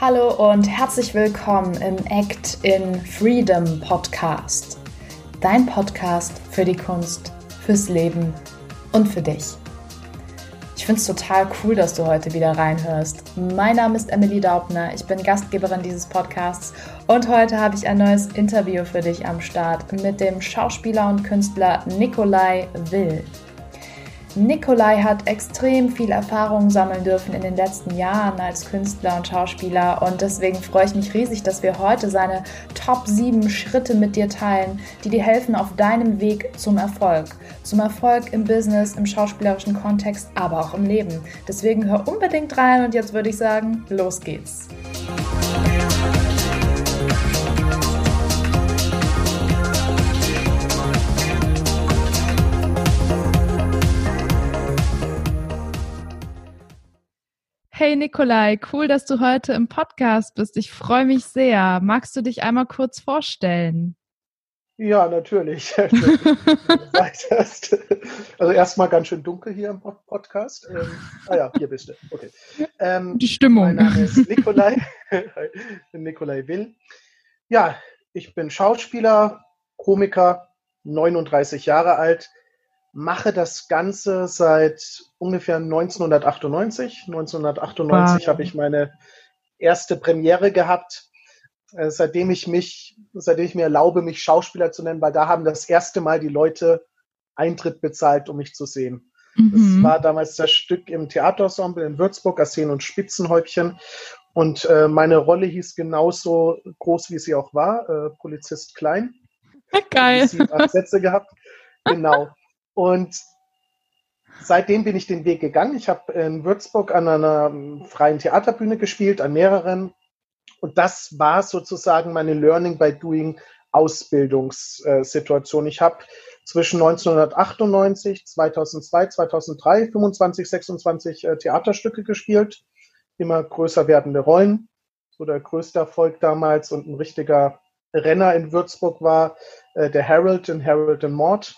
Hallo und herzlich willkommen im Act in Freedom Podcast. Dein Podcast für die Kunst, fürs Leben und für dich. Ich finde es total cool, dass du heute wieder reinhörst. Mein Name ist Emily Daubner, ich bin Gastgeberin dieses Podcasts und heute habe ich ein neues Interview für dich am Start mit dem Schauspieler und Künstler Nikolai Will. Nikolai hat extrem viel Erfahrung sammeln dürfen in den letzten Jahren als Künstler und Schauspieler und deswegen freue ich mich riesig, dass wir heute seine Top 7 Schritte mit dir teilen, die dir helfen auf deinem Weg zum Erfolg. Zum Erfolg im Business, im schauspielerischen Kontext, aber auch im Leben. Deswegen hör unbedingt rein und jetzt würde ich sagen, los geht's. Hey Nikolai, cool, dass du heute im Podcast bist. Ich freue mich sehr. Magst du dich einmal kurz vorstellen? Ja, natürlich. also erstmal ganz schön dunkel hier im Podcast. Ähm, ah ja, hier bist du. Okay. Ähm, Die Stimmung. Mein Name ist Nikolai. Nikolai Will. Ja, ich bin Schauspieler, Komiker, 39 Jahre alt, mache das Ganze seit ungefähr 1998. 1998 wow. habe ich meine erste Premiere gehabt, äh, seitdem ich mich, seitdem ich mir erlaube, mich Schauspieler zu nennen, weil da haben das erste Mal die Leute Eintritt bezahlt, um mich zu sehen. Mhm. Das war damals das Stück im Theaterensemble in Würzburg, Arsen und Spitzenhäubchen. Und äh, meine Rolle hieß genauso groß, wie sie auch war, äh, Polizist Klein. Geil. Sieben, acht Sätze gehabt. Genau. Und seitdem bin ich den Weg gegangen. Ich habe in Würzburg an einer freien Theaterbühne gespielt, an mehreren. Und das war sozusagen meine Learning by Doing Ausbildungssituation. Ich habe zwischen 1998, 2002, 2003 25, 26 Theaterstücke gespielt, immer größer werdende Rollen. So der größte Erfolg damals und ein richtiger Renner in Würzburg war äh, der Harold in Harold and Maud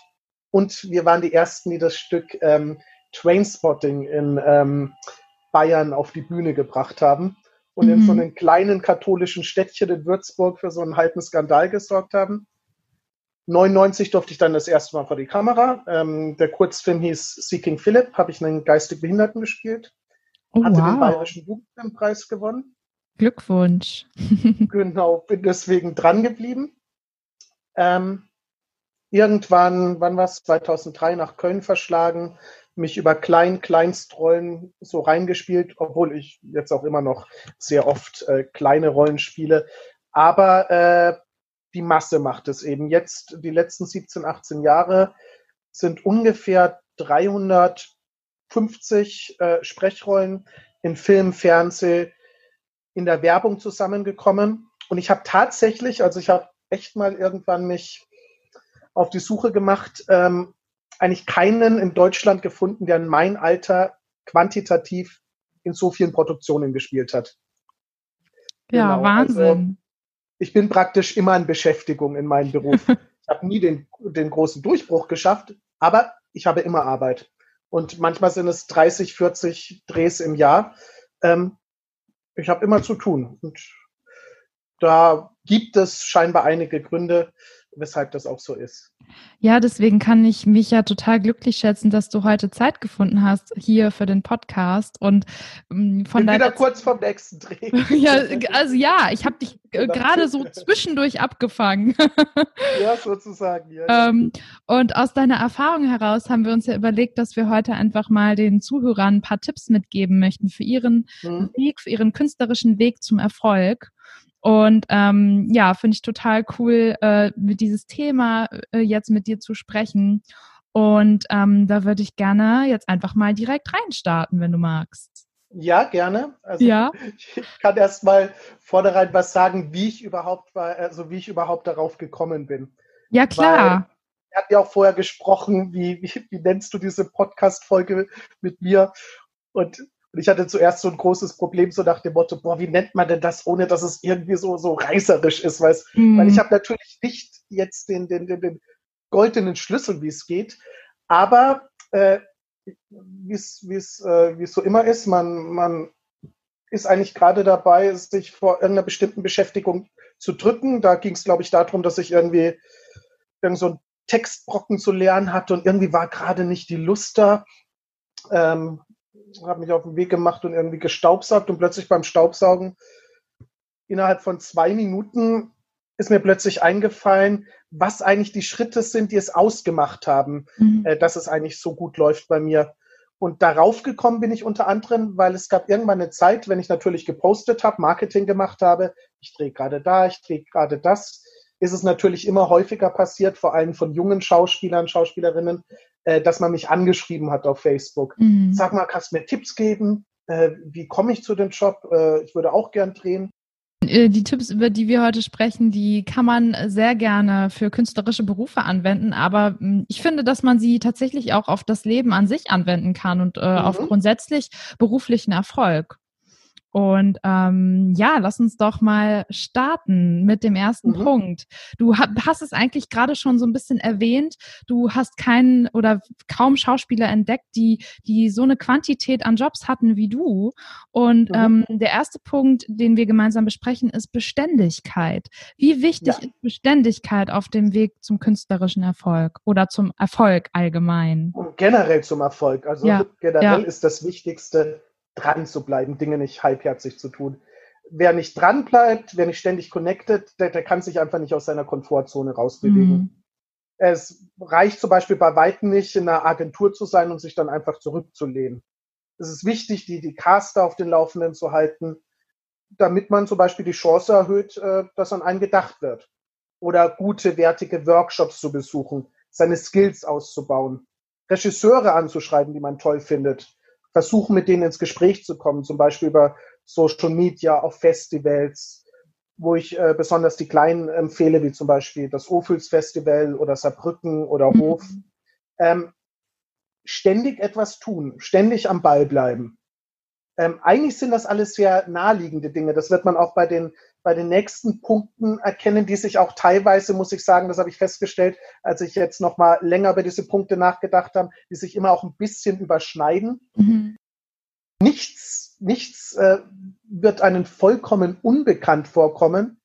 und wir waren die Ersten, die das Stück ähm, Trainspotting in ähm, Bayern auf die Bühne gebracht haben und mhm. in so mhm. einem kleinen katholischen Städtchen in Würzburg für so einen halben Skandal gesorgt haben. 99 durfte ich dann das erste Mal vor die Kamera. Ähm, der Kurzfilm hieß Seeking Philip, habe ich einen geistig Behinderten gespielt. Oh, hatte wow. den Bayerischen Jugendfilmpreis gewonnen. Glückwunsch. genau, bin deswegen dran geblieben. Ähm, irgendwann, wann war es, 2003 nach Köln verschlagen, mich über Klein, Kleinstrollen so reingespielt, obwohl ich jetzt auch immer noch sehr oft äh, kleine Rollen spiele. Aber äh, die Masse macht es eben. Jetzt, die letzten 17, 18 Jahre sind ungefähr 350 äh, Sprechrollen in Film, Fernsehen, in der Werbung zusammengekommen. Und ich habe tatsächlich, also ich habe echt mal irgendwann mich auf die Suche gemacht, ähm, eigentlich keinen in Deutschland gefunden, der in mein Alter quantitativ in so vielen Produktionen gespielt hat. Ja, genau. Also Wahnsinn. Also, ich bin praktisch immer in Beschäftigung in meinem Beruf. ich habe nie den, den großen Durchbruch geschafft, aber ich habe immer Arbeit. Und manchmal sind es 30, 40 Drehs im Jahr. Ähm, ich habe immer zu tun. Und da gibt es scheinbar einige Gründe, weshalb das auch so ist. Ja, deswegen kann ich mich ja total glücklich schätzen, dass du heute Zeit gefunden hast hier für den Podcast und ähm, von Bin wieder kurz vom nächsten Dreh. ja, also ja, ich habe dich äh, gerade so zwischendurch abgefangen. ja, sozusagen. Ja. Ähm, und aus deiner Erfahrung heraus haben wir uns ja überlegt, dass wir heute einfach mal den Zuhörern ein paar Tipps mitgeben möchten für ihren hm. Weg, für ihren künstlerischen Weg zum Erfolg. Und ähm, ja, finde ich total cool, äh, mit dieses Thema äh, jetzt mit dir zu sprechen. Und ähm, da würde ich gerne jetzt einfach mal direkt reinstarten, wenn du magst. Ja, gerne. Also ja. ich kann erst mal vornherein was sagen, wie ich überhaupt war, also wie ich überhaupt darauf gekommen bin. Ja, klar. Weil wir hatten ja auch vorher gesprochen, wie, wie, wie nennst du diese Podcast-Folge mit mir? Und und ich hatte zuerst so ein großes Problem, so nach dem Motto, boah, wie nennt man denn das, ohne dass es irgendwie so, so reißerisch ist, weißt? Mhm. Weil ich habe natürlich nicht jetzt den, den, den, den goldenen Schlüssel, wie es geht, aber äh, wie es äh, so immer ist, man, man ist eigentlich gerade dabei, sich vor irgendeiner bestimmten Beschäftigung zu drücken. Da ging es, glaube ich, darum, dass ich irgendwie irgend so einen Textbrocken zu lernen hatte und irgendwie war gerade nicht die Lust da. Ähm, habe mich auf den Weg gemacht und irgendwie gestaubsaugt und plötzlich beim Staubsaugen innerhalb von zwei Minuten ist mir plötzlich eingefallen, was eigentlich die Schritte sind, die es ausgemacht haben, mhm. äh, dass es eigentlich so gut läuft bei mir. Und darauf gekommen bin ich unter anderem, weil es gab irgendwann eine Zeit, wenn ich natürlich gepostet habe, Marketing gemacht habe, ich drehe gerade da, ich drehe gerade das, ist es natürlich immer häufiger passiert, vor allem von jungen Schauspielern, Schauspielerinnen, äh, dass man mich angeschrieben hat auf Facebook. Mhm. Sag mal, kannst du mir Tipps geben? Äh, wie komme ich zu dem Job? Äh, ich würde auch gern drehen. Äh, die Tipps, über die wir heute sprechen, die kann man sehr gerne für künstlerische Berufe anwenden, aber hm, ich finde, dass man sie tatsächlich auch auf das Leben an sich anwenden kann und äh, mhm. auf grundsätzlich beruflichen Erfolg. Und ähm, ja, lass uns doch mal starten mit dem ersten mhm. Punkt. Du hast es eigentlich gerade schon so ein bisschen erwähnt. Du hast keinen oder kaum Schauspieler entdeckt, die, die so eine Quantität an Jobs hatten wie du. Und mhm. ähm, der erste Punkt, den wir gemeinsam besprechen, ist Beständigkeit. Wie wichtig ja. ist Beständigkeit auf dem Weg zum künstlerischen Erfolg oder zum Erfolg allgemein? Und generell zum Erfolg. Also ja. generell ja. ist das Wichtigste, dran zu bleiben, Dinge nicht halbherzig zu tun. Wer nicht dran bleibt, wer nicht ständig connected, der, der kann sich einfach nicht aus seiner Komfortzone rausbewegen. Mhm. Es reicht zum Beispiel bei Weitem nicht, in einer Agentur zu sein und sich dann einfach zurückzulehnen. Es ist wichtig, die, die Caster auf den Laufenden zu halten, damit man zum Beispiel die Chance erhöht, äh, dass an einen gedacht wird. Oder gute, wertige Workshops zu besuchen, seine Skills auszubauen, Regisseure anzuschreiben, die man toll findet, versuchen, mit denen ins Gespräch zu kommen, zum Beispiel über Social Media, auf Festivals, wo ich äh, besonders die Kleinen empfehle, wie zum Beispiel das Ophüls Festival oder Saarbrücken oder mhm. Hof. Ähm, ständig etwas tun, ständig am Ball bleiben. Ähm, eigentlich sind das alles sehr naheliegende Dinge. Das wird man auch bei den bei den nächsten Punkten erkennen, die sich auch teilweise, muss ich sagen, das habe ich festgestellt, als ich jetzt noch mal länger über diese Punkte nachgedacht habe, die sich immer auch ein bisschen überschneiden. Mhm. Nichts, nichts äh, wird einem vollkommen unbekannt vorkommen.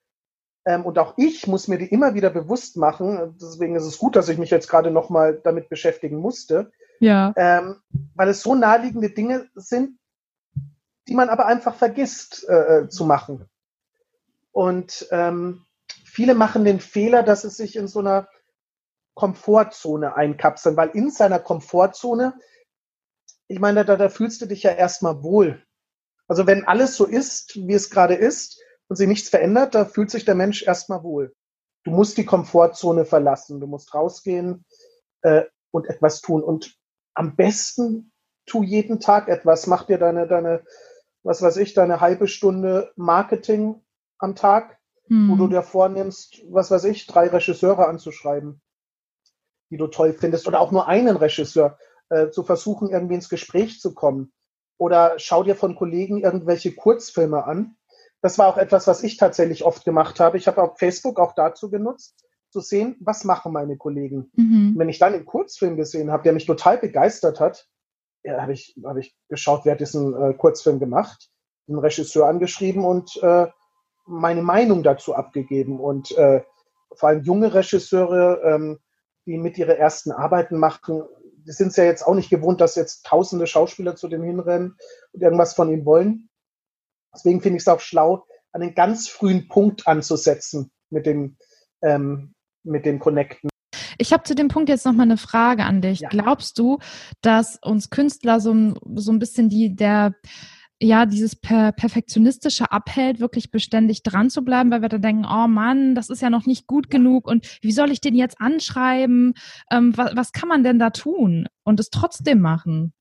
Ähm, und auch ich muss mir die immer wieder bewusst machen. Deswegen ist es gut, dass ich mich jetzt gerade noch mal damit beschäftigen musste. Ja. Ähm, weil es so naheliegende Dinge sind, die man aber einfach vergisst äh, äh zu machen. Und ähm, viele machen den Fehler, dass sie sich in so einer Komfortzone einkapseln, weil in seiner Komfortzone, ich meine, da, da fühlst du dich ja erstmal wohl. Also wenn alles so ist, wie es gerade ist und sich nichts verändert, da fühlt sich der Mensch erstmal wohl. Du musst die Komfortzone verlassen, du musst rausgehen äh, und etwas tun. Und am besten tu jeden Tag etwas. Mach dir deine, deine, was weiß ich, deine halbe Stunde Marketing am Tag, hm. wo du hm. dir vornimmst, was weiß ich, drei Regisseure anzuschreiben, die du toll findest, oder auch nur einen Regisseur, äh, zu versuchen, irgendwie ins Gespräch zu kommen. Oder schau dir von Kollegen irgendwelche Kurzfilme an. Das war auch etwas, was ich tatsächlich oft gemacht habe. Ich habe auf Facebook auch dazu genutzt, zu sehen, was machen meine Kollegen. Mhm. Wenn ich dann einen Kurzfilm gesehen habe, der mich total begeistert hat, ja, habe ich, hab ich geschaut, wer hat diesen äh, Kurzfilm gemacht, einen Regisseur angeschrieben und äh, meine Meinung dazu abgegeben. Und äh, vor allem junge Regisseure, ähm, die mit ihre ersten Arbeiten machen, die sind es ja jetzt auch nicht gewohnt, dass jetzt tausende Schauspieler zu dem hinrennen und irgendwas von ihm wollen. Deswegen finde ich es auch schlau, an einen ganz frühen Punkt anzusetzen mit dem, ähm, mit dem Connecten. Ich habe zu dem Punkt jetzt noch mal eine Frage an dich. Ja. Glaubst du, dass uns Künstler so, so ein bisschen die, der, ja, dieses per Perfektionistische abhält, wirklich beständig dran zu bleiben, weil wir dann denken, oh Mann, das ist ja noch nicht gut genug und wie soll ich den jetzt anschreiben? Ähm, was, was kann man denn da tun und es trotzdem machen?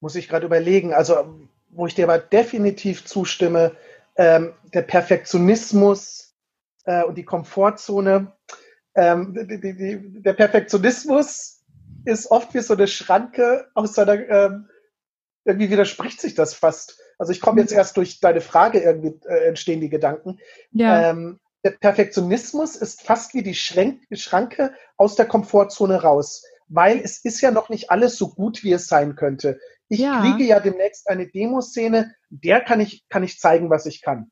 Muss ich gerade überlegen. Also, wo ich dir aber definitiv zustimme, ähm, der Perfektionismus äh, und die Komfortzone, ähm, die, die, die, der Perfektionismus ist oft wie so eine Schranke aus seiner ähm, irgendwie widerspricht sich das fast. Also ich komme jetzt mhm. erst durch deine Frage irgendwie äh, entstehen die Gedanken. Ja. Ähm, der Perfektionismus ist fast wie die Schränk Schranke aus der Komfortzone raus, weil es ist ja noch nicht alles so gut, wie es sein könnte. Ich ja. kriege ja demnächst eine Demoszene, der kann ich, kann ich zeigen, was ich kann.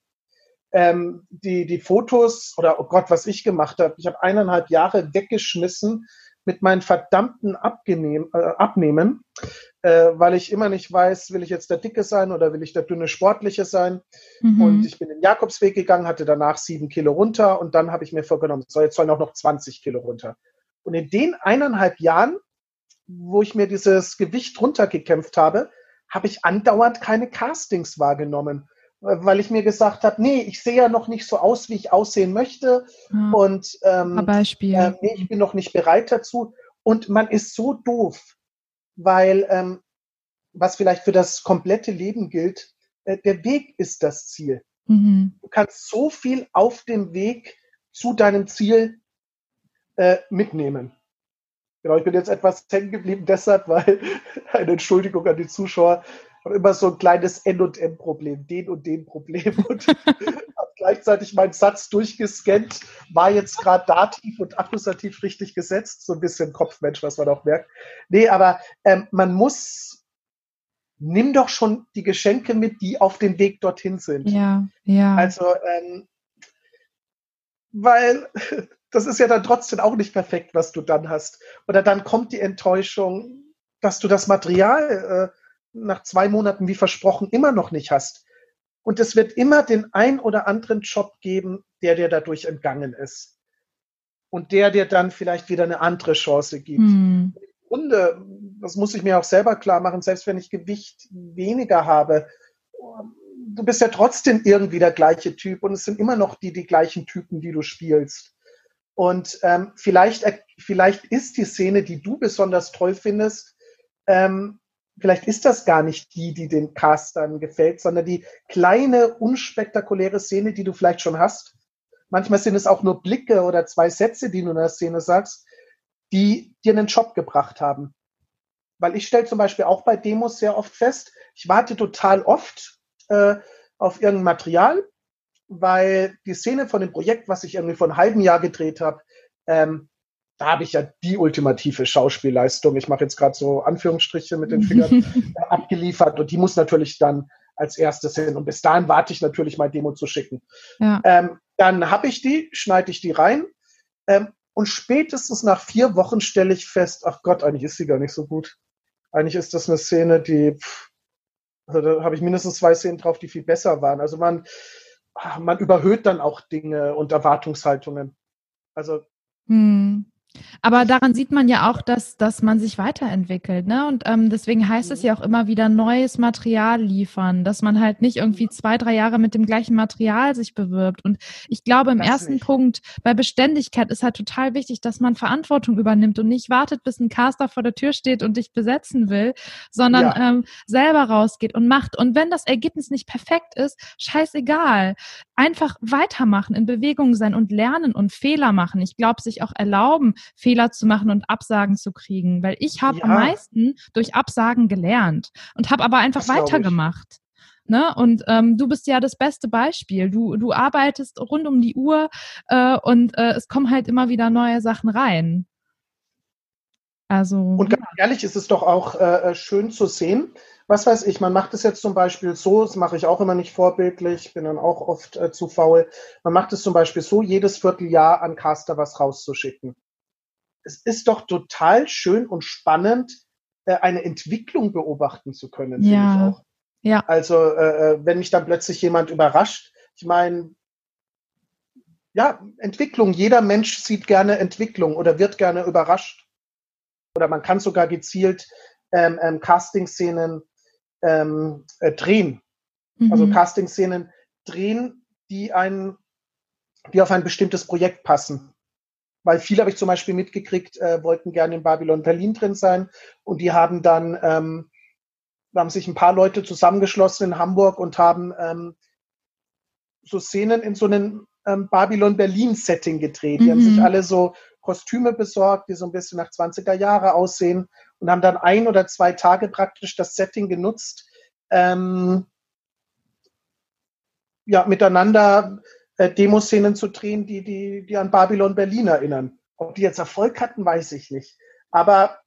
Ähm, die, die Fotos oder oh Gott, was ich gemacht habe, ich habe eineinhalb Jahre weggeschmissen mit meinen verdammten Abgenehm, äh, Abnehmen, äh, weil ich immer nicht weiß, will ich jetzt der Dicke sein oder will ich der dünne Sportliche sein. Mhm. Und ich bin den Jakobsweg gegangen, hatte danach sieben Kilo runter und dann habe ich mir vorgenommen, so jetzt sollen auch noch 20 Kilo runter. Und in den eineinhalb Jahren, wo ich mir dieses Gewicht runtergekämpft habe, habe ich andauernd keine Castings wahrgenommen weil ich mir gesagt habe, nee, ich sehe ja noch nicht so aus, wie ich aussehen möchte. Ja. Und ähm, Beispiel. Äh, nee, ich bin noch nicht bereit dazu. Und man ist so doof, weil ähm, was vielleicht für das komplette Leben gilt, äh, der Weg ist das Ziel. Mhm. Du kannst so viel auf dem Weg zu deinem Ziel äh, mitnehmen. Genau, ich bin jetzt etwas hängen geblieben deshalb, weil eine Entschuldigung an die Zuschauer, habe immer so ein kleines N und M-Problem, den und den Problem und habe gleichzeitig meinen Satz durchgescannt, war jetzt gerade Dativ und Akkusativ richtig gesetzt, so ein bisschen Kopfmensch, was man auch merkt. Nee, aber ähm, man muss, nimm doch schon die Geschenke mit, die auf dem Weg dorthin sind. Ja, ja. Also, ähm, weil das ist ja dann trotzdem auch nicht perfekt, was du dann hast. Oder dann kommt die Enttäuschung, dass du das Material äh, nach zwei Monaten wie versprochen immer noch nicht hast. Und es wird immer den ein oder anderen Job geben, der dir dadurch entgangen ist. Und der dir dann vielleicht wieder eine andere Chance gibt. Hm. Im Grunde, das muss ich mir auch selber klar machen, selbst wenn ich Gewicht weniger habe, du bist ja trotzdem irgendwie der gleiche Typ und es sind immer noch die, die gleichen Typen, die du spielst. Und ähm, vielleicht, vielleicht ist die Szene, die du besonders toll findest, ähm, vielleicht ist das gar nicht die, die den Castern gefällt, sondern die kleine, unspektakuläre Szene, die du vielleicht schon hast. Manchmal sind es auch nur Blicke oder zwei Sätze, die du in der Szene sagst, die dir einen Job gebracht haben. Weil ich stelle zum Beispiel auch bei Demos sehr oft fest, ich warte total oft äh, auf irgendein Material, weil die Szene von dem Projekt, was ich irgendwie vor einem halben Jahr gedreht habe, ähm, da habe ich ja die ultimative Schauspielleistung, ich mache jetzt gerade so Anführungsstriche mit den Fingern, äh, abgeliefert und die muss natürlich dann als erstes hin. Und bis dahin warte ich natürlich mal Demo zu schicken. Ja. Ähm, dann habe ich die, schneide ich die rein ähm, und spätestens nach vier Wochen stelle ich fest, ach Gott, eigentlich ist sie gar nicht so gut. Eigentlich ist das eine Szene, die, pff, also da habe ich mindestens zwei Szenen drauf, die viel besser waren. Also man, man überhöht dann auch Dinge und Erwartungshaltungen. Also hm. Aber daran sieht man ja auch, dass, dass man sich weiterentwickelt. Ne? Und ähm, deswegen heißt es ja auch immer wieder neues Material liefern, dass man halt nicht irgendwie zwei, drei Jahre mit dem gleichen Material sich bewirbt. Und ich glaube, im das ersten nicht. Punkt bei Beständigkeit ist halt total wichtig, dass man Verantwortung übernimmt und nicht wartet, bis ein Caster vor der Tür steht und dich besetzen will, sondern ja. ähm, selber rausgeht und macht. Und wenn das Ergebnis nicht perfekt ist, scheißegal. Einfach weitermachen, in Bewegung sein und lernen und Fehler machen. Ich glaube, sich auch erlauben, Fehler zu machen und Absagen zu kriegen, weil ich habe ja. am meisten durch Absagen gelernt und habe aber einfach weitergemacht. Ne? Und ähm, du bist ja das beste Beispiel. Du, du arbeitest rund um die Uhr äh, und äh, es kommen halt immer wieder neue Sachen rein. Also, und ganz ja. ehrlich ist es doch auch äh, äh, schön zu sehen. Was weiß ich, man macht es jetzt zum Beispiel so, das mache ich auch immer nicht vorbildlich, bin dann auch oft äh, zu faul. Man macht es zum Beispiel so, jedes Vierteljahr an Caster was rauszuschicken es ist doch total schön und spannend, äh, eine Entwicklung beobachten zu können, ja. finde ich auch. Ja. Also, äh, äh, wenn mich dann plötzlich jemand überrascht, ich meine, ja, Entwicklung. Jeder Mensch sieht gerne Entwicklung oder wird gerne überrascht. Oder man kann sogar gezielt ähm, ähm, Casting-Szenen ähm, äh, drehen. Mhm. Also Casting-Szenen drehen, die ein, die auf ein bestimmtes Projekt passen weil viele habe ich zum Beispiel mitgekriegt, äh, wollten gerne in Babylon Berlin drin sein und die haben dann, ähm, haben sich ein paar Leute zusammengeschlossen in Hamburg und haben ähm, so Szenen in so einem ähm, Babylon Berlin Setting gedreht. Die mhm. haben sich mhm. alle so Kostüme besorgt, die so ein bisschen nach 20er Jahre aussehen und haben dann ein oder zwei Tage praktisch das Setting genutzt, ähm, ja, miteinander äh, Demoszenen zu drehen, die, die, die an Babylon Berlin erinnern. Ob die jetzt Erfolg hatten, weiß ich nicht. Aber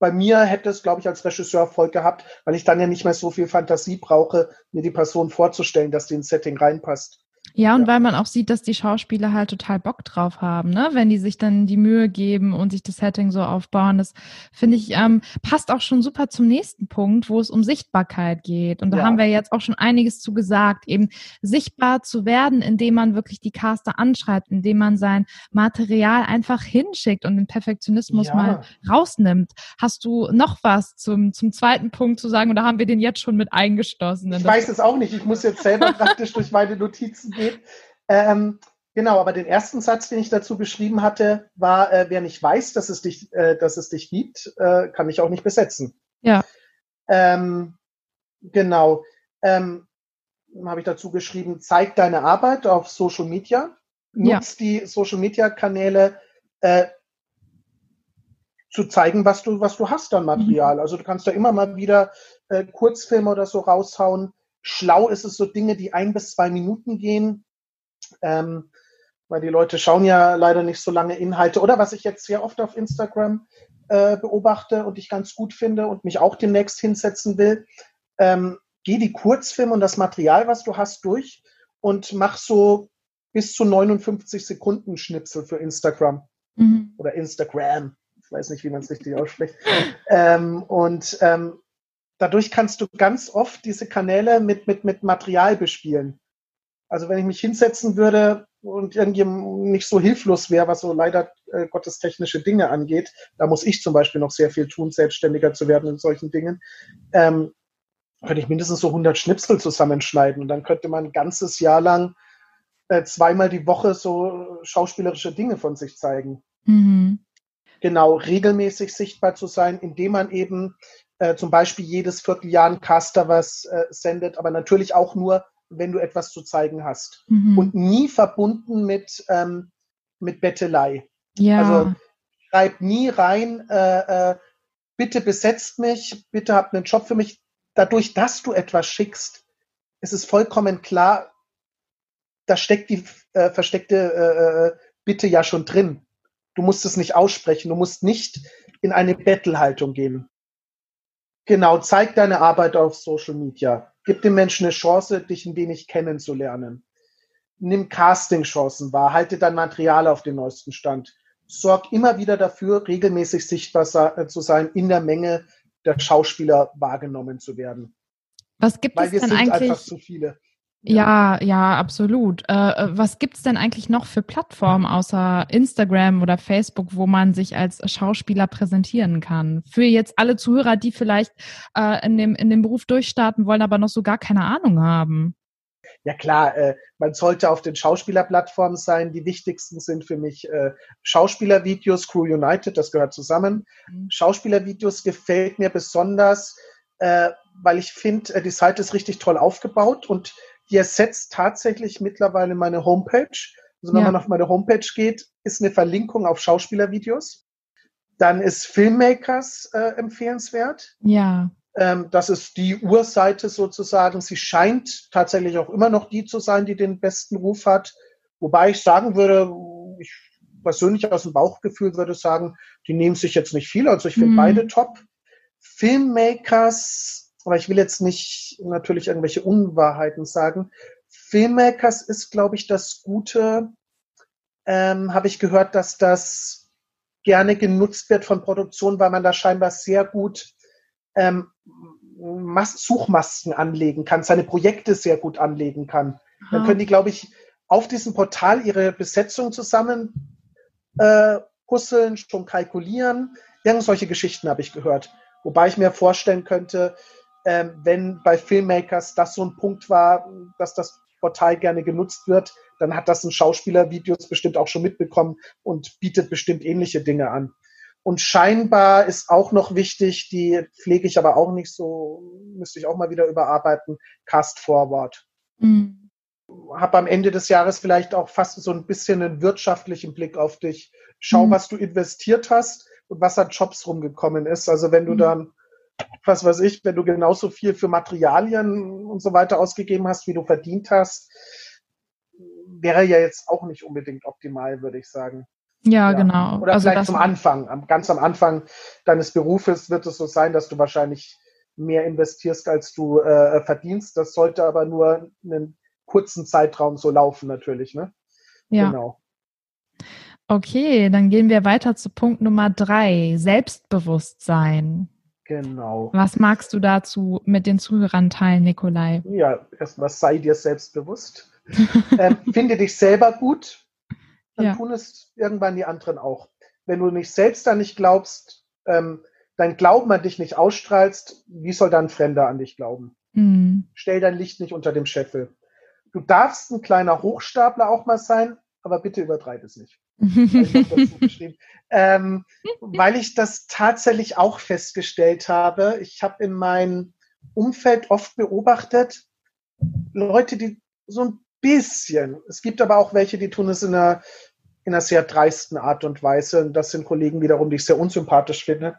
bei mir hätte es, glaube ich, als Regisseur Erfolg gehabt, weil ich dann ja nicht mehr so viel Fantasie brauche, mir die Person vorzustellen, dass die ins Setting reinpasst. Ja, und ja. weil man auch sieht, dass die Schauspieler halt total Bock drauf haben, ne? Wenn die sich dann die Mühe geben und sich das Setting so aufbauen. Das finde ich, ähm, passt auch schon super zum nächsten Punkt, wo es um Sichtbarkeit geht. Und da ja. haben wir jetzt auch schon einiges zu gesagt, eben sichtbar zu werden, indem man wirklich die Caster anschreibt, indem man sein Material einfach hinschickt und den Perfektionismus ja. mal rausnimmt. Hast du noch was zum, zum zweiten Punkt zu sagen oder haben wir den jetzt schon mit eingeschlossen? Ich weiß es auch nicht. Ich muss jetzt selber praktisch durch meine Notizen gehen geht. Ähm, genau, aber den ersten Satz, den ich dazu beschrieben hatte, war, äh, wer nicht weiß, dass es dich, äh, dass es dich gibt, äh, kann mich auch nicht besetzen. Ja. Ähm, genau. Ähm, habe ich dazu geschrieben, zeig deine Arbeit auf Social Media, nutz ja. die Social Media Kanäle, äh, zu zeigen, was du, was du hast an Material. Mhm. Also du kannst da immer mal wieder äh, Kurzfilme oder so raushauen, Schlau ist es so Dinge, die ein bis zwei Minuten gehen, ähm, weil die Leute schauen ja leider nicht so lange Inhalte. Oder was ich jetzt sehr oft auf Instagram äh, beobachte und ich ganz gut finde und mich auch demnächst hinsetzen will, ähm, geh die Kurzfilme und das Material, was du hast, durch und mach so bis zu 59 Sekunden Schnipsel für Instagram mhm. oder Instagram. Ich weiß nicht, wie man es richtig ausspricht. ähm, und ähm, dadurch kannst du ganz oft diese Kanäle mit, mit, mit Material bespielen. Also wenn ich mich hinsetzen würde und irgendwie nicht so hilflos wäre, was so leider äh, Gottes technische Dinge angeht, da muss ich zum Beispiel noch sehr viel tun, selbstständiger zu werden in solchen Dingen, ähm, könnte ich mindestens so 100 Schnipsel zusammenschneiden und dann könnte man ein ganzes Jahr lang äh, zweimal die Woche so schauspielerische Dinge von sich zeigen. Mhm. Genau, regelmäßig sichtbar zu sein, indem man eben äh, zum Beispiel jedes Vierteljahr ein Caster was äh, sendet, aber natürlich auch nur, wenn du etwas zu zeigen hast. Mhm. Und nie verbunden mit, ähm, mit Bettelei. Ja. Also schreib nie rein, äh, äh, bitte besetzt mich, bitte habt einen Job für mich. Dadurch, dass du etwas schickst, ist es vollkommen klar, da steckt die äh, versteckte Bitte ja schon drin. Du musst es nicht aussprechen, du musst nicht in eine Bettelhaltung gehen. Genau, zeig deine Arbeit auf Social Media. Gib den Menschen eine Chance, dich ein wenig kennenzulernen. Nimm Casting-Chancen wahr, halte dein Material auf den neuesten Stand. Sorg immer wieder dafür, regelmäßig sichtbar äh, zu sein, in der Menge der Schauspieler wahrgenommen zu werden. Was gibt Weil es denn eigentlich? Ja, ja, absolut. Äh, äh was gibt's denn eigentlich noch für Plattformen außer Instagram oder Facebook, wo man sich als Schauspieler präsentieren kann? Für jetzt alle Zuhörer, die vielleicht äh, in, dem, in dem Beruf durchstarten wollen, aber noch so gar keine Ahnung haben. Ja klar, äh, man sollte auf den Schauspielerplattformen sein. Die wichtigsten sind für mich äh, Schauspielervideos, Crew United, das gehört zusammen. Mhm. Schauspielervideos gefällt mir besonders, äh, weil ich finde, äh, die Seite ist richtig toll aufgebaut und die ersetzt tatsächlich mittlerweile meine Homepage. Also wenn ja. man auf meine Homepage geht, ist eine Verlinkung auf Schauspielervideos. Dann ist Filmmakers äh, empfehlenswert. Ja. Ähm, das ist die Urseite sozusagen. Sie scheint tatsächlich auch immer noch die zu sein, die den besten Ruf hat. Wobei ich sagen würde, ich persönlich aus dem Bauchgefühl würde sagen, die nehmen sich jetzt nicht viel. Also ich finde mhm. beide top. Filmmakers aber ich will jetzt nicht natürlich irgendwelche Unwahrheiten sagen. Filmmakers ist, glaube ich, das Gute. Ähm, Habe ich gehört, dass das gerne genutzt wird von Produktionen, weil man da scheinbar sehr gut ähm, Suchmasken anlegen kann, seine Projekte sehr gut anlegen kann. Aha. Dann können die, glaube ich, auf diesem Portal ihre Besetzung zusammen äh, puzzeln, schon kalkulieren. Irgend solche Geschichten habe ich gehört. Wobei ich mir vorstellen könnte, ähm, wenn bei Filmmakers das so ein Punkt war, dass das Portal gerne genutzt wird, dann hat das ein Schauspielervideos bestimmt auch schon mitbekommen und bietet bestimmt ähnliche Dinge an. Und scheinbar ist auch noch wichtig, die pflege ich aber auch nicht so, müsste ich auch mal wieder überarbeiten, Cast Forward. Mhm. Hab am Ende des Jahres vielleicht auch fast so ein bisschen einen wirtschaftlichen Blick auf dich. Schau, mhm. was du investiert hast und was an Jobs rumgekommen ist. Also wenn du mhm. dann was weiß ich, wenn du genauso viel für Materialien und so weiter ausgegeben hast, wie du verdient hast, wäre ja jetzt auch nicht unbedingt optimal, würde ich sagen. Ja, ja. genau. Oder also vielleicht zum Anfang, ganz am Anfang deines Berufes wird es so sein, dass du wahrscheinlich mehr investierst, als du äh, verdienst. Das sollte aber nur einen kurzen Zeitraum so laufen, natürlich. Ne? Ja. Genau. Okay, dann gehen wir weiter zu Punkt Nummer drei, Selbstbewusstsein. Genau. Was magst du dazu mit den Zuhörern teilen, Nikolai? Ja, erstmal sei dir selbstbewusst. ähm, finde dich selber gut, dann ja. tun es irgendwann die anderen auch. Wenn du nicht selbst an dich glaubst, ähm, dein Glauben an dich nicht ausstrahlst, wie soll dann Fremder an dich glauben? Mhm. Stell dein Licht nicht unter dem Scheffel. Du darfst ein kleiner Hochstapler auch mal sein, aber bitte übertreib es nicht. ähm, weil ich das tatsächlich auch festgestellt habe. Ich habe in meinem Umfeld oft beobachtet, Leute, die so ein bisschen, es gibt aber auch welche, die tun es in einer, in einer sehr dreisten Art und Weise. Und das sind Kollegen wiederum, die ich sehr unsympathisch finde.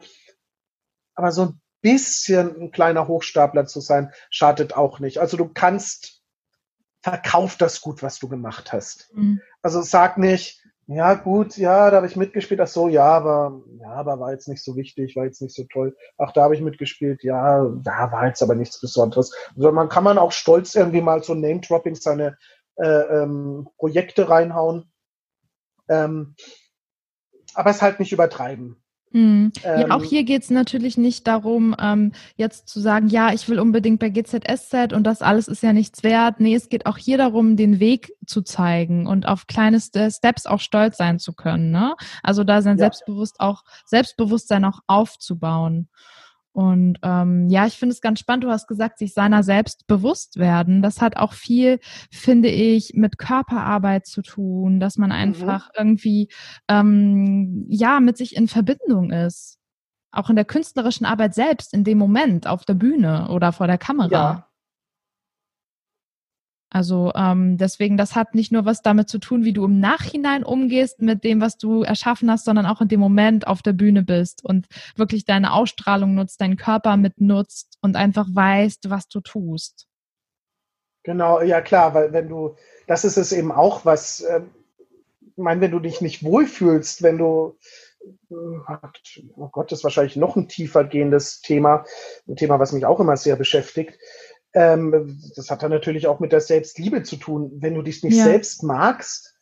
Aber so ein bisschen ein kleiner Hochstapler zu sein, schadet auch nicht. Also du kannst, verkauf das gut, was du gemacht hast. Mhm. Also sag nicht, ja, gut, ja, da habe ich mitgespielt. Ach so, ja, aber ja, aber war jetzt nicht so wichtig, war jetzt nicht so toll. Ach, da habe ich mitgespielt. Ja, da war jetzt aber nichts Besonderes. Also man kann man auch stolz irgendwie mal so Name-Dropping seine äh, ähm, Projekte reinhauen. Ähm, aber es halt nicht übertreiben. Mhm. Ja, auch ähm, hier geht es natürlich nicht darum, ähm, jetzt zu sagen, ja, ich will unbedingt bei GZSZ und das alles ist ja nichts wert. Nee, es geht auch hier darum, den Weg zu zeigen und auf kleine Steps auch stolz sein zu können. Ne? Also da sein ja. Selbstbewusst auch, Selbstbewusstsein auch aufzubauen. Und ähm, ja, ich finde es ganz spannend. Du hast gesagt, sich seiner selbst bewusst werden. Das hat auch viel, finde ich, mit Körperarbeit zu tun, dass man mhm. einfach mhm. irgendwie ähm, ja mit sich in Verbindung ist. Auch in der künstlerischen Arbeit selbst, in dem Moment, auf der Bühne oder vor der Kamera. Ja. Also ähm, deswegen, das hat nicht nur was damit zu tun, wie du im Nachhinein umgehst mit dem, was du erschaffen hast, sondern auch in dem Moment auf der Bühne bist und wirklich deine Ausstrahlung nutzt, deinen Körper mitnutzt und einfach weißt, was du tust. Genau, ja klar, weil wenn du, das ist es eben auch, was, äh, ich meine, wenn du dich nicht wohlfühlst, wenn du, äh, oh Gott, das ist wahrscheinlich noch ein tiefer gehendes Thema, ein Thema, was mich auch immer sehr beschäftigt, ähm, das hat dann natürlich auch mit der Selbstliebe zu tun. Wenn du dich nicht ja. selbst magst,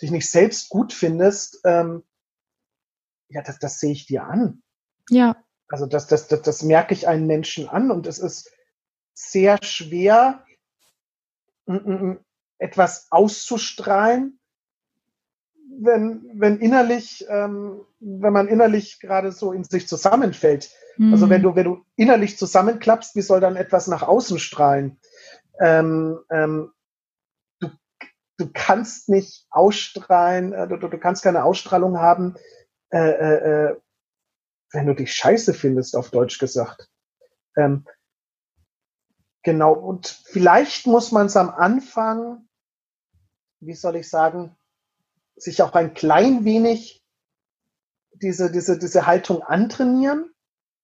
dich nicht selbst gut findest, ähm, ja, das, das sehe ich dir an. Ja. Also das, das, das, das merke ich einen Menschen an und es ist sehr schwer, etwas auszustrahlen, wenn, wenn innerlich, ähm, wenn man innerlich gerade so in sich zusammenfällt. Mhm. Also wenn hm. du, wenn du innerlich zusammenklappst, wie soll dann etwas nach außen strahlen? Ähm, ähm, du, du kannst nicht ausstrahlen, äh, du, du kannst keine Ausstrahlung haben, äh, äh, äh, wenn du dich scheiße findest, auf Deutsch gesagt. Ähm, genau, und vielleicht muss man es am Anfang, wie soll ich sagen, sich auch ein klein wenig diese, diese, diese Haltung antrainieren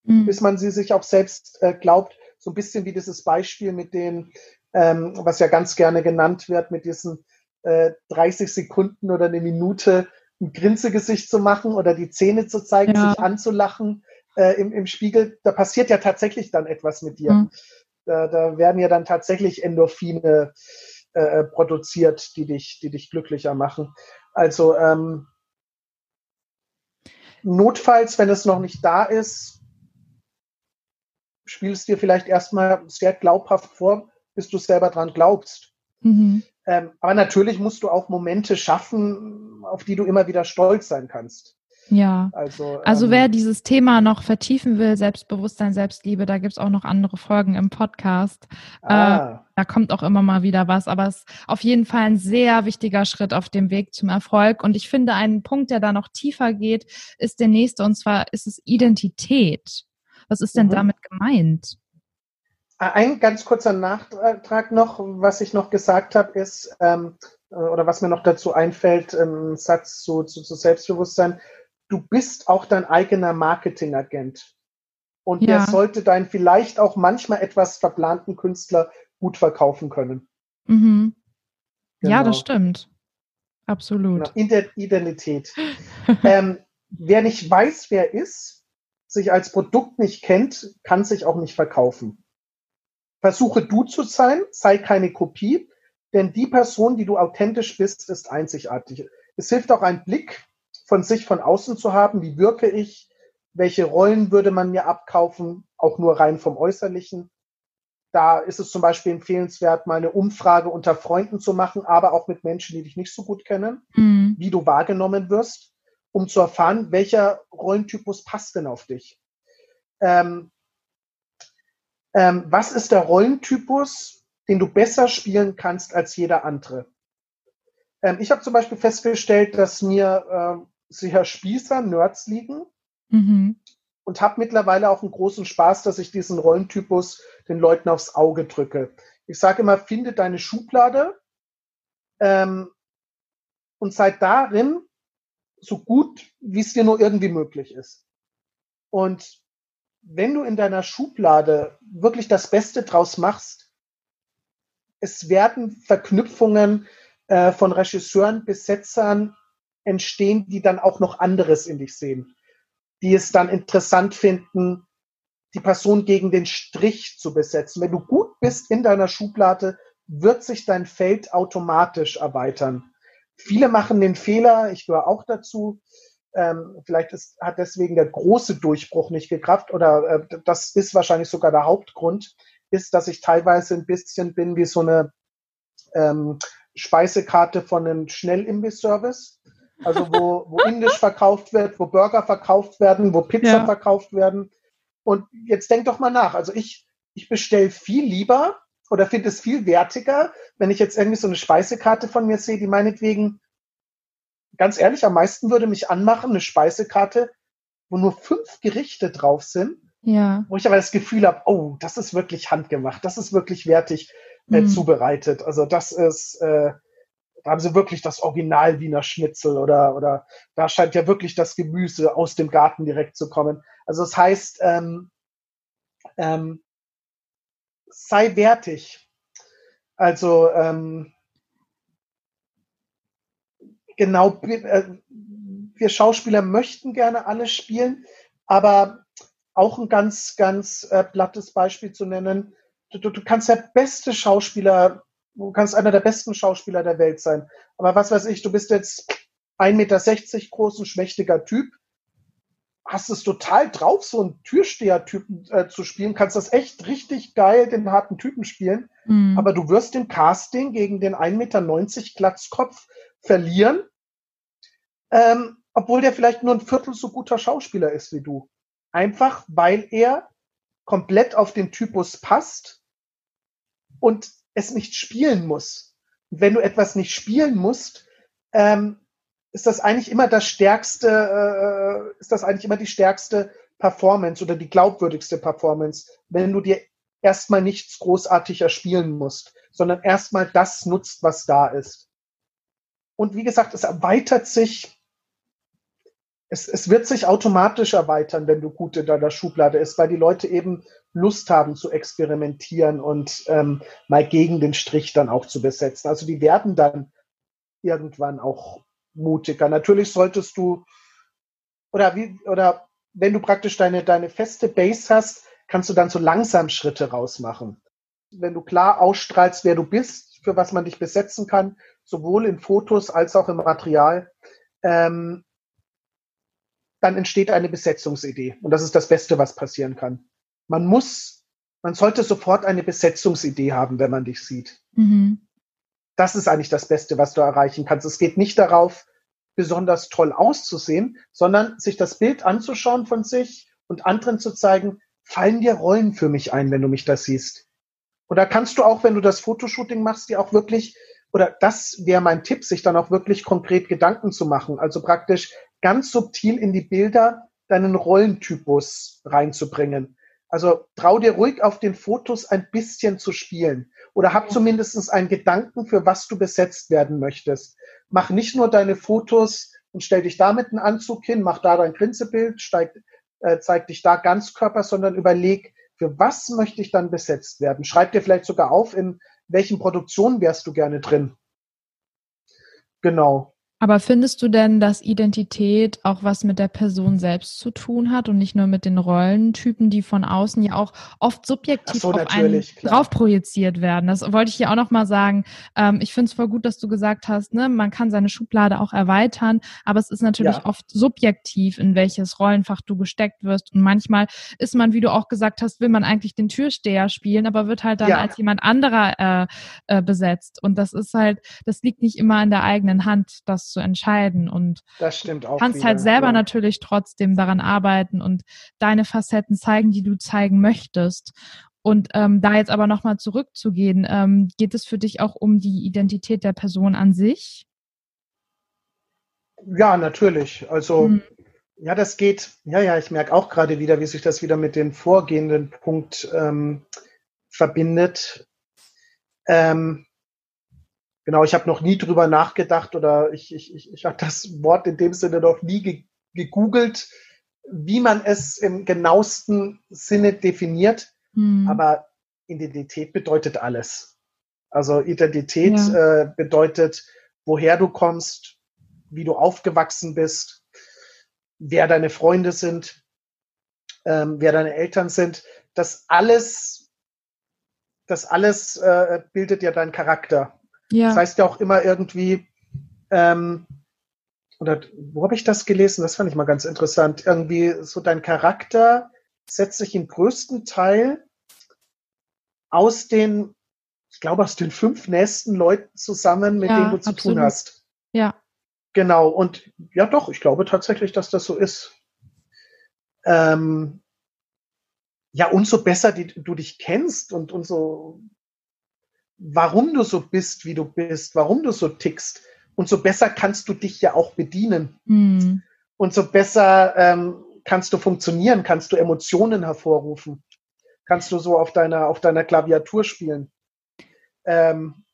mhm. bis man sie sich auch selbst äh, glaubt. So ein bisschen wie dieses Beispiel mit dem, ähm, was ja ganz gerne genannt wird, mit diesen äh, 30 Sekunden oder eine Minute ein Grinsegesicht zu machen oder die Zähne zu zeigen, ja. sich anzulachen äh, im, im Spiegel. Da passiert ja tatsächlich dann etwas mit dir. Mhm. Da, da werden ja dann tatsächlich Endorphine äh, produziert, die dich, die dich glücklicher machen. Also ähm, notfalls, wenn es noch nicht da ist, spielst dir vielleicht erstmal sehr glaubhaft vor, bis du selber dran glaubst. Mhm. Ähm, aber natürlich musst du auch Momente schaffen, auf die du immer wieder stolz sein kannst. Ja. Also, also ähm, wer dieses Thema noch vertiefen will, Selbstbewusstsein, Selbstliebe, da gibt es auch noch andere Folgen im Podcast. Ah. Äh, da kommt auch immer mal wieder was, aber es ist auf jeden Fall ein sehr wichtiger Schritt auf dem Weg zum Erfolg. Und ich finde, ein Punkt, der da noch tiefer geht, ist der nächste, und zwar ist es Identität. Was ist denn mhm. damit gemeint? Ein ganz kurzer Nachtrag noch, was ich noch gesagt habe, ist, ähm, oder was mir noch dazu einfällt, ein Satz zu, zu, zu Selbstbewusstsein, du bist auch dein eigener Marketingagent. Und ja. der sollte deinen vielleicht auch manchmal etwas verplanten Künstler gut verkaufen können. Mhm. Genau. Ja, das stimmt. Absolut. Genau, Identität. ähm, wer nicht weiß, wer ist, sich als Produkt nicht kennt, kann sich auch nicht verkaufen. Versuche du zu sein, sei keine Kopie, denn die Person, die du authentisch bist, ist einzigartig. Es hilft auch ein Blick von sich von außen zu haben. Wie wirke ich? Welche Rollen würde man mir abkaufen? Auch nur rein vom Äußerlichen. Da ist es zum Beispiel empfehlenswert, mal eine Umfrage unter Freunden zu machen, aber auch mit Menschen, die dich nicht so gut kennen, mhm. wie du wahrgenommen wirst, um zu erfahren, welcher Rollentypus passt denn auf dich. Ähm, ähm, was ist der Rollentypus, den du besser spielen kannst als jeder andere? Ähm, ich habe zum Beispiel festgestellt, dass mir äh, sicher Spießer, Nerds liegen. Mhm und habe mittlerweile auch einen großen Spaß, dass ich diesen Rollentypus den Leuten aufs Auge drücke. Ich sage immer, finde deine Schublade ähm, und sei darin so gut, wie es dir nur irgendwie möglich ist. Und wenn du in deiner Schublade wirklich das Beste draus machst, es werden Verknüpfungen äh, von Regisseuren, Besetzern entstehen, die dann auch noch anderes in dich sehen die es dann interessant finden, die Person gegen den Strich zu besetzen. Wenn du gut bist in deiner Schublade, wird sich dein Feld automatisch erweitern. Viele machen den Fehler, ich gehöre auch dazu, ähm, vielleicht ist, hat deswegen der große Durchbruch nicht gekraft oder äh, das ist wahrscheinlich sogar der Hauptgrund, ist, dass ich teilweise ein bisschen bin wie so eine ähm, Speisekarte von einem Schnellimbiss-Service also wo, wo Indisch verkauft wird, wo Burger verkauft werden, wo Pizza ja. verkauft werden. Und jetzt denk doch mal nach. Also ich, ich bestelle viel lieber oder finde es viel wertiger, wenn ich jetzt irgendwie so eine Speisekarte von mir sehe, die meinetwegen, ganz ehrlich, am meisten würde mich anmachen, eine Speisekarte, wo nur fünf Gerichte drauf sind. Ja. Wo ich aber das Gefühl habe, oh, das ist wirklich handgemacht, das ist wirklich wertig äh, mhm. zubereitet. Also das ist, äh, da haben sie wirklich das Original Wiener Schnitzel oder, oder da scheint ja wirklich das Gemüse aus dem Garten direkt zu kommen. Also das heißt, ähm, ähm, sei wertig. Also ähm, genau, äh, wir Schauspieler möchten gerne alles spielen, aber auch ein ganz, ganz äh, plattes Beispiel zu nennen. Du, du, du kannst der beste Schauspieler du kannst einer der besten Schauspieler der Welt sein. Aber was weiß ich, du bist jetzt 1,60 Meter groß, ein schmächtiger Typ, hast es total drauf, so einen Türsteher-Typen äh, zu spielen, kannst das echt richtig geil, den harten Typen spielen. Mhm. Aber du wirst im Casting gegen den 1,90 Meter Glatzkopf verlieren, ähm, obwohl der vielleicht nur ein Viertel so guter Schauspieler ist wie du. Einfach weil er komplett auf den Typus passt und es nicht spielen muss. Und wenn du etwas nicht spielen musst, ähm, ist das eigentlich immer das stärkste, äh, ist das eigentlich immer die stärkste Performance oder die glaubwürdigste Performance, wenn du dir erstmal nichts großartig erspielen musst, sondern erstmal das nutzt, was da ist. Und wie gesagt, es erweitert sich es, es wird sich automatisch erweitern, wenn du gut in deiner Schublade ist, weil die Leute eben Lust haben zu experimentieren und ähm, mal gegen den Strich dann auch zu besetzen. Also die werden dann irgendwann auch mutiger. Natürlich solltest du oder wie oder wenn du praktisch deine deine feste Base hast, kannst du dann so langsam Schritte rausmachen. Wenn du klar ausstrahlst, wer du bist, für was man dich besetzen kann, sowohl in Fotos als auch im Material, ähm, dann entsteht eine Besetzungsidee. Und das ist das Beste, was passieren kann. Man muss, man sollte sofort eine Besetzungsidee haben, wenn man dich sieht. Mhm. Das ist eigentlich das Beste, was du erreichen kannst. Es geht nicht darauf, besonders toll auszusehen, sondern sich das Bild anzuschauen von sich und anderen zu zeigen, fallen dir Rollen für mich ein, wenn du mich da siehst. Da kannst du auch, wenn du das Fotoshooting machst, dir auch wirklich, oder das wäre mein Tipp, sich dann auch wirklich konkret Gedanken zu machen. Also praktisch, ganz subtil in die Bilder deinen Rollentypus reinzubringen. Also trau dir ruhig auf den Fotos ein bisschen zu spielen oder hab zumindest einen Gedanken, für was du besetzt werden möchtest. Mach nicht nur deine Fotos und stell dich da mit einem Anzug hin, mach da dein Grinsebild, steig, äh, zeig dich da ganz Körper, sondern überleg, für was möchte ich dann besetzt werden. Schreib dir vielleicht sogar auf, in welchen Produktionen wärst du gerne drin. Genau. Aber findest du denn, dass Identität auch was mit der Person selbst zu tun hat und nicht nur mit den Rollentypen, die von außen ja auch oft subjektiv so, auf einen klar. drauf projiziert werden? Das wollte ich hier auch nochmal sagen. Ähm, ich finde es voll gut, dass du gesagt hast, ne, man kann seine Schublade auch erweitern, aber es ist natürlich ja. oft subjektiv, in welches Rollenfach du gesteckt wirst. Und manchmal ist man, wie du auch gesagt hast, will man eigentlich den Türsteher spielen, aber wird halt dann ja. als jemand anderer äh, äh, besetzt. Und das ist halt, das liegt nicht immer in der eigenen Hand, zu entscheiden. Und das stimmt auch kannst wieder, halt selber ja. natürlich trotzdem daran arbeiten und deine Facetten zeigen, die du zeigen möchtest. Und ähm, da jetzt aber nochmal zurückzugehen, ähm, geht es für dich auch um die Identität der Person an sich? Ja, natürlich. Also, hm. ja, das geht, ja, ja, ich merke auch gerade wieder, wie sich das wieder mit dem vorgehenden Punkt ähm, verbindet. Ähm, Genau, ich habe noch nie drüber nachgedacht oder ich, ich, ich, ich habe das Wort in dem Sinne noch nie gegoogelt, wie man es im genauesten Sinne definiert. Hm. Aber Identität bedeutet alles. Also Identität ja. äh, bedeutet, woher du kommst, wie du aufgewachsen bist, wer deine Freunde sind, ähm, wer deine Eltern sind. Das alles, das alles äh, bildet ja deinen Charakter. Ja. Das heißt ja auch immer irgendwie, ähm, oder wo habe ich das gelesen? Das fand ich mal ganz interessant. Irgendwie so dein Charakter setzt sich im größten Teil aus den, ich glaube, aus den fünf nächsten Leuten zusammen, mit ja, denen du zu absolut. tun hast. Ja. Genau. Und ja, doch, ich glaube tatsächlich, dass das so ist. Ähm, ja, umso besser die, du dich kennst und umso warum du so bist, wie du bist, warum du so tickst. Und so besser kannst du dich ja auch bedienen. Mhm. Und so besser ähm, kannst du funktionieren, kannst du Emotionen hervorrufen, kannst du so auf deiner, auf deiner Klaviatur spielen. Ähm,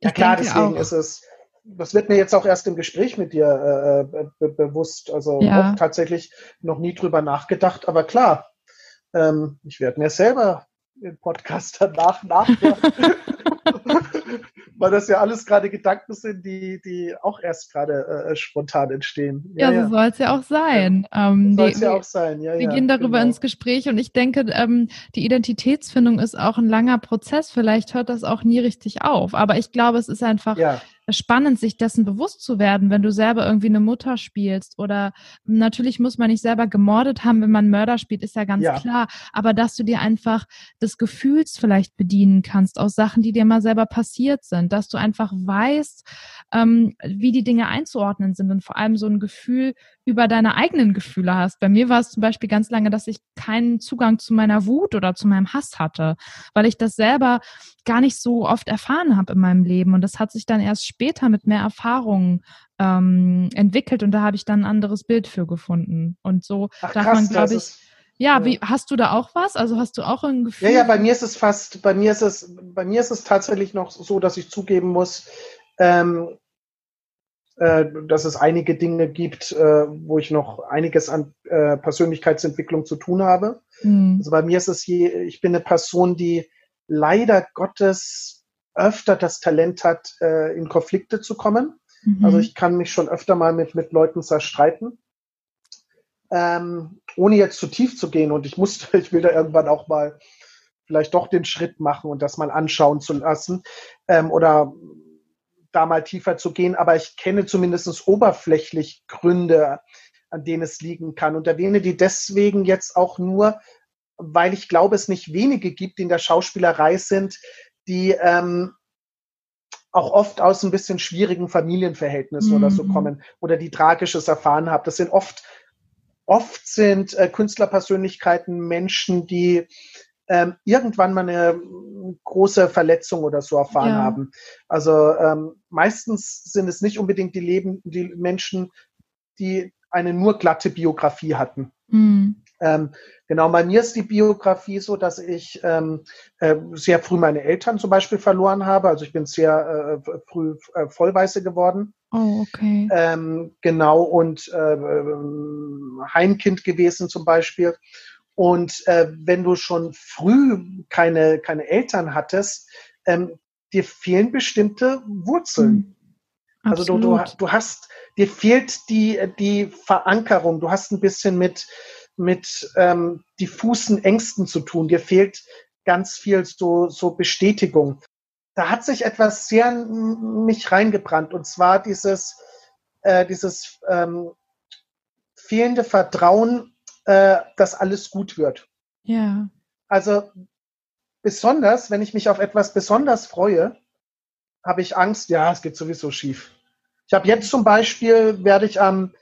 ja klar, deswegen auch. ist es, das wird mir jetzt auch erst im Gespräch mit dir äh, äh be bewusst, also ja. tatsächlich noch nie drüber nachgedacht, aber klar, ähm, ich werde mir selber den Podcast danach nachhören. Weil das ja alles gerade Gedanken sind, die, die auch erst gerade äh, spontan entstehen. Ja, ja so soll es ja auch sein. Ja. Ähm, soll es ja auch sein, ja. Wir gehen darüber genau. ins Gespräch und ich denke, ähm, die Identitätsfindung ist auch ein langer Prozess. Vielleicht hört das auch nie richtig auf. Aber ich glaube, es ist einfach ja spannend, sich dessen bewusst zu werden, wenn du selber irgendwie eine Mutter spielst. Oder natürlich muss man nicht selber gemordet haben, wenn man Mörder spielt, ist ja ganz ja. klar. Aber dass du dir einfach des Gefühls vielleicht bedienen kannst aus Sachen, die dir mal selber passiert sind, dass du einfach weißt, ähm, wie die Dinge einzuordnen sind und vor allem so ein Gefühl über deine eigenen Gefühle hast. Bei mir war es zum Beispiel ganz lange, dass ich keinen Zugang zu meiner Wut oder zu meinem Hass hatte, weil ich das selber gar nicht so oft erfahren habe in meinem Leben. Und das hat sich dann erst später mit mehr Erfahrungen ähm, entwickelt und da habe ich dann ein anderes Bild für gefunden. Und so Ach, darf krass, man, glaube ich, ja, wie hast du da auch was? Also hast du auch ein Gefühl? Ja, ja, bei mir ist es fast, bei mir ist es, bei mir ist es tatsächlich noch so, dass ich zugeben muss, ähm, äh, dass es einige Dinge gibt, äh, wo ich noch einiges an äh, Persönlichkeitsentwicklung zu tun habe. Mhm. Also bei mir ist es je, ich bin eine Person, die leider Gottes öfter das Talent hat, äh, in Konflikte zu kommen. Mhm. Also ich kann mich schon öfter mal mit, mit Leuten zerstreiten. Ähm, ohne jetzt zu tief zu gehen und ich muss, ich will da irgendwann auch mal vielleicht doch den Schritt machen und das mal anschauen zu lassen ähm, oder da mal tiefer zu gehen, aber ich kenne zumindest oberflächlich Gründe, an denen es liegen kann und erwähne die deswegen jetzt auch nur, weil ich glaube, es nicht wenige gibt, die in der Schauspielerei sind, die ähm, auch oft aus ein bisschen schwierigen Familienverhältnissen mhm. oder so mhm. kommen oder die Tragisches erfahren haben. Das sind oft, oft sind äh, Künstlerpersönlichkeiten Menschen, die ähm, irgendwann mal eine große Verletzung oder so erfahren ja. haben. Also ähm, meistens sind es nicht unbedingt die Leben, die Menschen, die eine nur glatte Biografie hatten. Mhm. Ähm, genau, bei mir ist die Biografie so, dass ich ähm, äh, sehr früh meine Eltern zum Beispiel verloren habe. Also ich bin sehr äh, früh äh, Vollweiße geworden. Oh, okay. Ähm, genau, und äh, Heimkind gewesen zum Beispiel. Und äh, wenn du schon früh keine, keine Eltern hattest, ähm, dir fehlen bestimmte Wurzeln. Mhm. Also du, du, du hast, dir fehlt die, die Verankerung, du hast ein bisschen mit, mit ähm, diffusen Ängsten zu tun, dir fehlt ganz viel so, so Bestätigung. Da hat sich etwas sehr in mich reingebrannt und zwar dieses, äh, dieses ähm, fehlende Vertrauen, äh, dass alles gut wird. Ja. Also besonders, wenn ich mich auf etwas besonders freue, habe ich Angst, ja, es geht sowieso schief. Ich habe jetzt zum Beispiel, werde ich am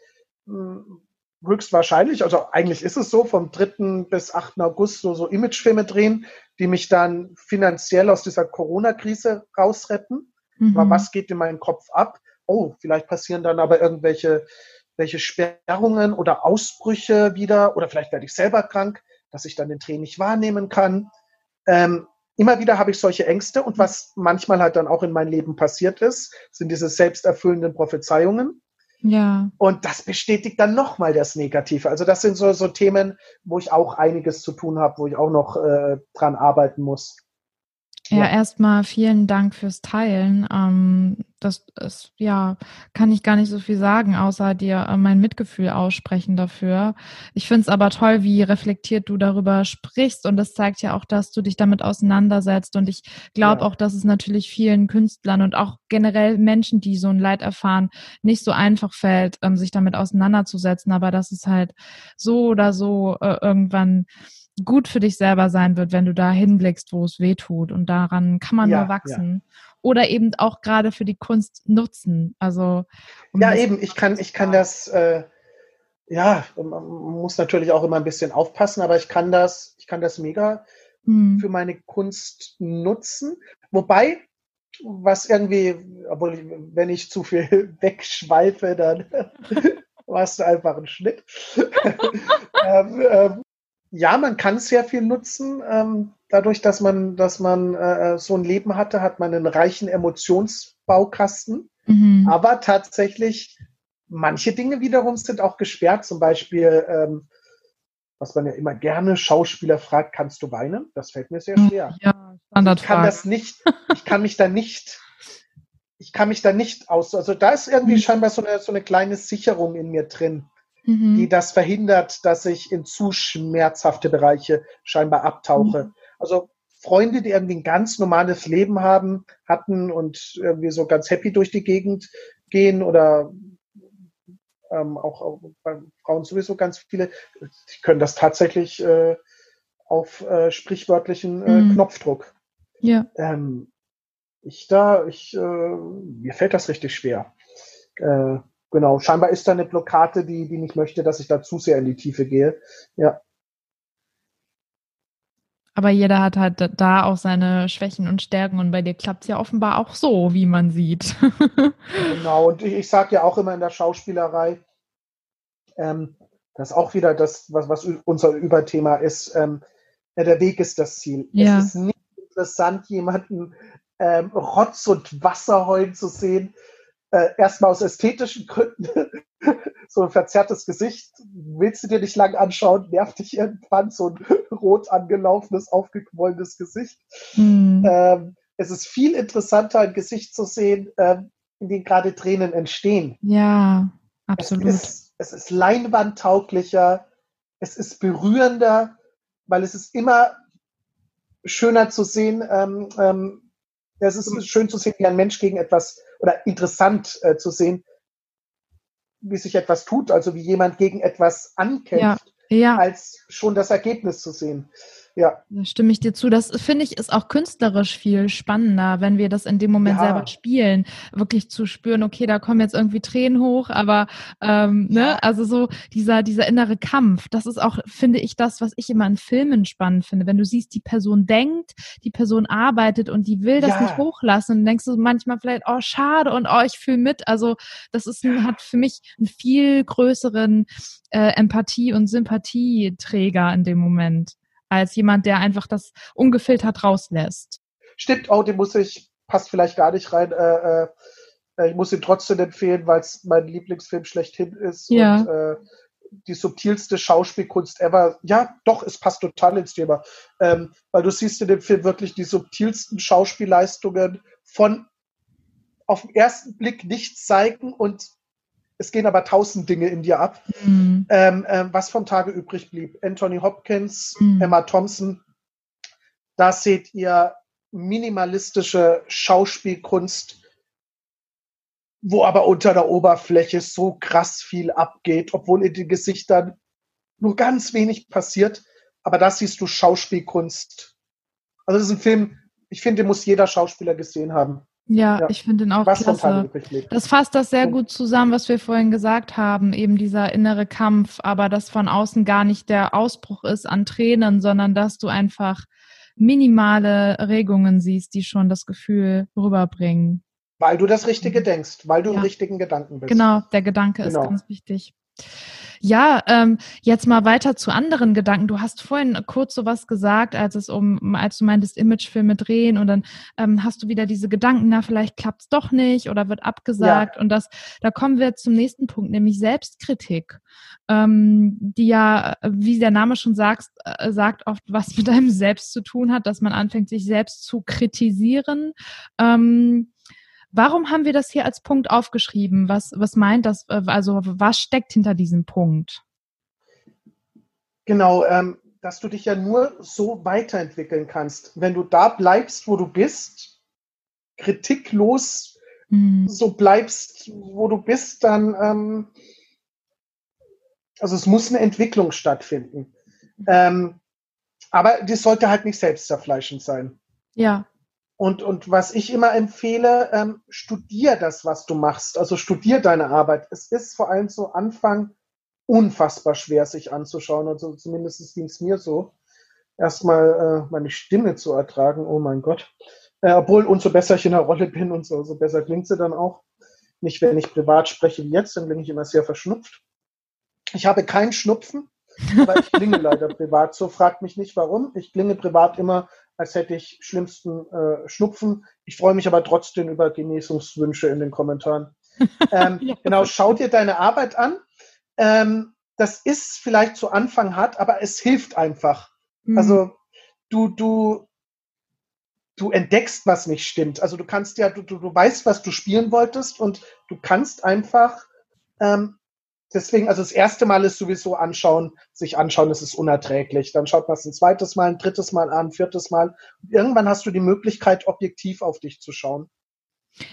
hm, höchstwahrscheinlich, also eigentlich ist es so, vom 3. bis 8. August so, so Imagefilme drehen, die mich dann finanziell aus dieser Corona-Krise rausretten. Mhm. Aber was geht in meinen Kopf ab? Oh, vielleicht passieren dann aber irgendwelche welche Sperrungen oder Ausbrüche wieder oder vielleicht werde ich selber krank, dass ich dann den Dreh nicht wahrnehmen kann. Ähm, immer wieder habe ich solche Ängste und was manchmal halt dann auch in meinem Leben passiert ist, sind diese selbsterfüllenden Prophezeiungen. Ja. Und das bestätigt dann nochmal das Negative. Also das sind so, so Themen, wo ich auch einiges zu tun habe, wo ich auch noch äh, dran arbeiten muss. Ja, erstmal vielen Dank fürs Teilen. Ähm, das ist, ja, kann ich gar nicht so viel sagen, außer dir äh, mein Mitgefühl aussprechen dafür. Ich finde es aber toll, wie reflektiert du darüber sprichst und das zeigt ja auch, dass du dich damit auseinandersetzt und ich glaube ja. auch, dass es natürlich vielen Künstlern und auch generell Menschen, die so ein Leid erfahren, nicht so einfach fällt, ähm, sich damit auseinanderzusetzen, aber dass es halt so oder so äh, irgendwann gut für dich selber sein wird, wenn du da hinblickst, wo es weh tut. Und daran kann man ja, nur wachsen. Ja. Oder eben auch gerade für die Kunst nutzen. Also um ja, eben, ich kann, ich kann das, äh, ja, man muss natürlich auch immer ein bisschen aufpassen, aber ich kann das, ich kann das mega hm. für meine Kunst nutzen. Wobei, was irgendwie, obwohl ich, wenn ich zu viel wegschweife, dann machst du einfach einen Schnitt. ähm, ähm, ja, man kann sehr viel nutzen. Ähm, dadurch, dass man, dass man äh, so ein Leben hatte, hat man einen reichen Emotionsbaukasten. Mhm. Aber tatsächlich, manche Dinge wiederum sind auch gesperrt. Zum Beispiel, ähm, was man ja immer gerne Schauspieler fragt, kannst du weinen? Das fällt mir sehr schwer. Ja, ich kann das nicht, ich kann mich da nicht, ich kann mich da nicht aus, also da ist irgendwie mhm. scheinbar so eine, so eine kleine Sicherung in mir drin mhm. die das verhindert, dass ich in zu schmerzhafte Bereiche scheinbar abtauche. Mhm. Also Freunde, die irgendwie ein ganz normales Leben haben, hatten und irgendwie so ganz happy durch die Gegend gehen oder ähm, auch, auch bei Frauen sowieso ganz viele, die können das tatsächlich äh, auf äh, sprichwörtlichen äh, mhm. Knopfdruck. Ja. Ähm, ich da, ich, äh, mir fällt das richtig schwer. Genau, scheinbar ist da eine Blockade, die, die nicht möchte, dass ich da zu sehr in die Tiefe gehe. Ja. Aber jeder hat halt da auch seine Schwächen und Stärken und bei dir klappt es ja offenbar auch so, wie man sieht. genau, und ich, ich sage ja auch immer in der Schauspielerei, ähm, das ist auch wieder das, was, was unser Überthema ist, ähm, der Weg ist das Ziel. Ja. Es ist nicht interessant, jemanden ähm, Rotz und Wasser heulen zu sehen, äh, erstmal aus ästhetischen Gründen so ein verzerrtes Gesicht, willst du dir nicht lang anschauen, nervt dich irgendwann so ein rot angelaufenes, aufgequollenes Gesicht. Mhm. Ähm, es ist viel interessanter, ein Gesicht zu sehen, ähm, in dem gerade Tränen entstehen. Ja, absolut. Es ist, es ist leinwandtauglicher, es ist berührender, weil es ist immer schöner zu sehen, ähm, ähm, es ist schön zu sehen, wie ein Mensch gegen etwas oder interessant äh, zu sehen, wie sich etwas tut, also wie jemand gegen etwas ankämpft, ja, ja. als schon das Ergebnis zu sehen. Ja. Da stimme ich dir zu. Das finde ich ist auch künstlerisch viel spannender, wenn wir das in dem Moment ja. selber spielen, wirklich zu spüren, okay, da kommen jetzt irgendwie Tränen hoch, aber ähm, ne, also so dieser, dieser innere Kampf, das ist auch, finde ich, das, was ich immer in Filmen spannend finde. Wenn du siehst, die Person denkt, die Person arbeitet und die will das ja. nicht hochlassen, und denkst du manchmal vielleicht, oh, schade und oh, ich fühle mit. Also das ist ein, hat für mich einen viel größeren äh, Empathie- und Sympathieträger in dem Moment als jemand, der einfach das ungefiltert rauslässt. Stimmt, oh, den muss ich, passt vielleicht gar nicht rein. Äh, äh, ich muss ihn trotzdem empfehlen, weil es mein Lieblingsfilm schlechthin ist. Ja. Und, äh, die subtilste Schauspielkunst ever. Ja, doch, es passt total ins Thema. Ähm, weil du siehst in dem Film wirklich die subtilsten Schauspielleistungen von auf den ersten Blick nichts zeigen und es gehen aber tausend Dinge in dir ab. Mhm. Ähm, ähm, was vom Tage übrig blieb. Anthony Hopkins, mhm. Emma Thompson, da seht ihr minimalistische Schauspielkunst, wo aber unter der Oberfläche so krass viel abgeht, obwohl in den Gesichtern nur ganz wenig passiert. Aber da siehst du Schauspielkunst. Also das ist ein Film, ich finde, den muss jeder Schauspieler gesehen haben. Ja, ja. ich finde ihn auch was klasse. Das fasst das sehr gut zusammen, was wir vorhin gesagt haben, eben dieser innere Kampf, aber dass von außen gar nicht der Ausbruch ist an Tränen, sondern dass du einfach minimale Regungen siehst, die schon das Gefühl rüberbringen. Weil du das Richtige denkst, weil du ja. im richtigen Gedanken bist. Genau, der Gedanke genau. ist ganz wichtig. Ja, ähm, jetzt mal weiter zu anderen Gedanken. Du hast vorhin kurz so was gesagt, als es um, als du meintest, Imagefilme drehen und dann ähm, hast du wieder diese Gedanken, na, vielleicht klappt's doch nicht oder wird abgesagt. Ja. Und das, da kommen wir zum nächsten Punkt, nämlich Selbstkritik, ähm, die ja, wie der Name schon sagt, äh, sagt oft was mit einem selbst zu tun hat, dass man anfängt, sich selbst zu kritisieren. Ähm, Warum haben wir das hier als Punkt aufgeschrieben? Was, was meint das? Äh, also was steckt hinter diesem Punkt? Genau, ähm, dass du dich ja nur so weiterentwickeln kannst. Wenn du da bleibst, wo du bist, kritiklos hm. so bleibst, wo du bist, dann, ähm, also es muss eine Entwicklung stattfinden. Ähm, aber die sollte halt nicht selbstzerfleischend sein. Ja. Und, und was ich immer empfehle, ähm, studier das, was du machst. Also studier deine Arbeit. Es ist vor allem zu Anfang unfassbar schwer, sich anzuschauen. Also zumindest ging es mir so. Erstmal äh, meine Stimme zu ertragen, oh mein Gott. Äh, obwohl, umso besser ich in der Rolle bin und so, so besser klingt sie dann auch. Nicht, wenn ich privat spreche wie jetzt, dann bin ich immer sehr verschnupft. Ich habe keinen Schnupfen, aber ich klinge leider privat so. Fragt mich nicht warum. Ich klinge privat immer als hätte ich schlimmsten äh, Schnupfen. Ich freue mich aber trotzdem über Genesungswünsche in den Kommentaren. Ähm, ja. Genau, schau dir deine Arbeit an. Ähm, das ist vielleicht zu Anfang hart, aber es hilft einfach. Mhm. Also du, du, du entdeckst, was nicht stimmt. Also du kannst ja, du, du, du weißt, was du spielen wolltest und du kannst einfach ähm, deswegen, also das erste Mal ist sowieso anschauen, sich anschauen, das ist unerträglich. Dann schaut man es ein zweites Mal, ein drittes Mal an, ein viertes Mal. Und irgendwann hast du die Möglichkeit, objektiv auf dich zu schauen.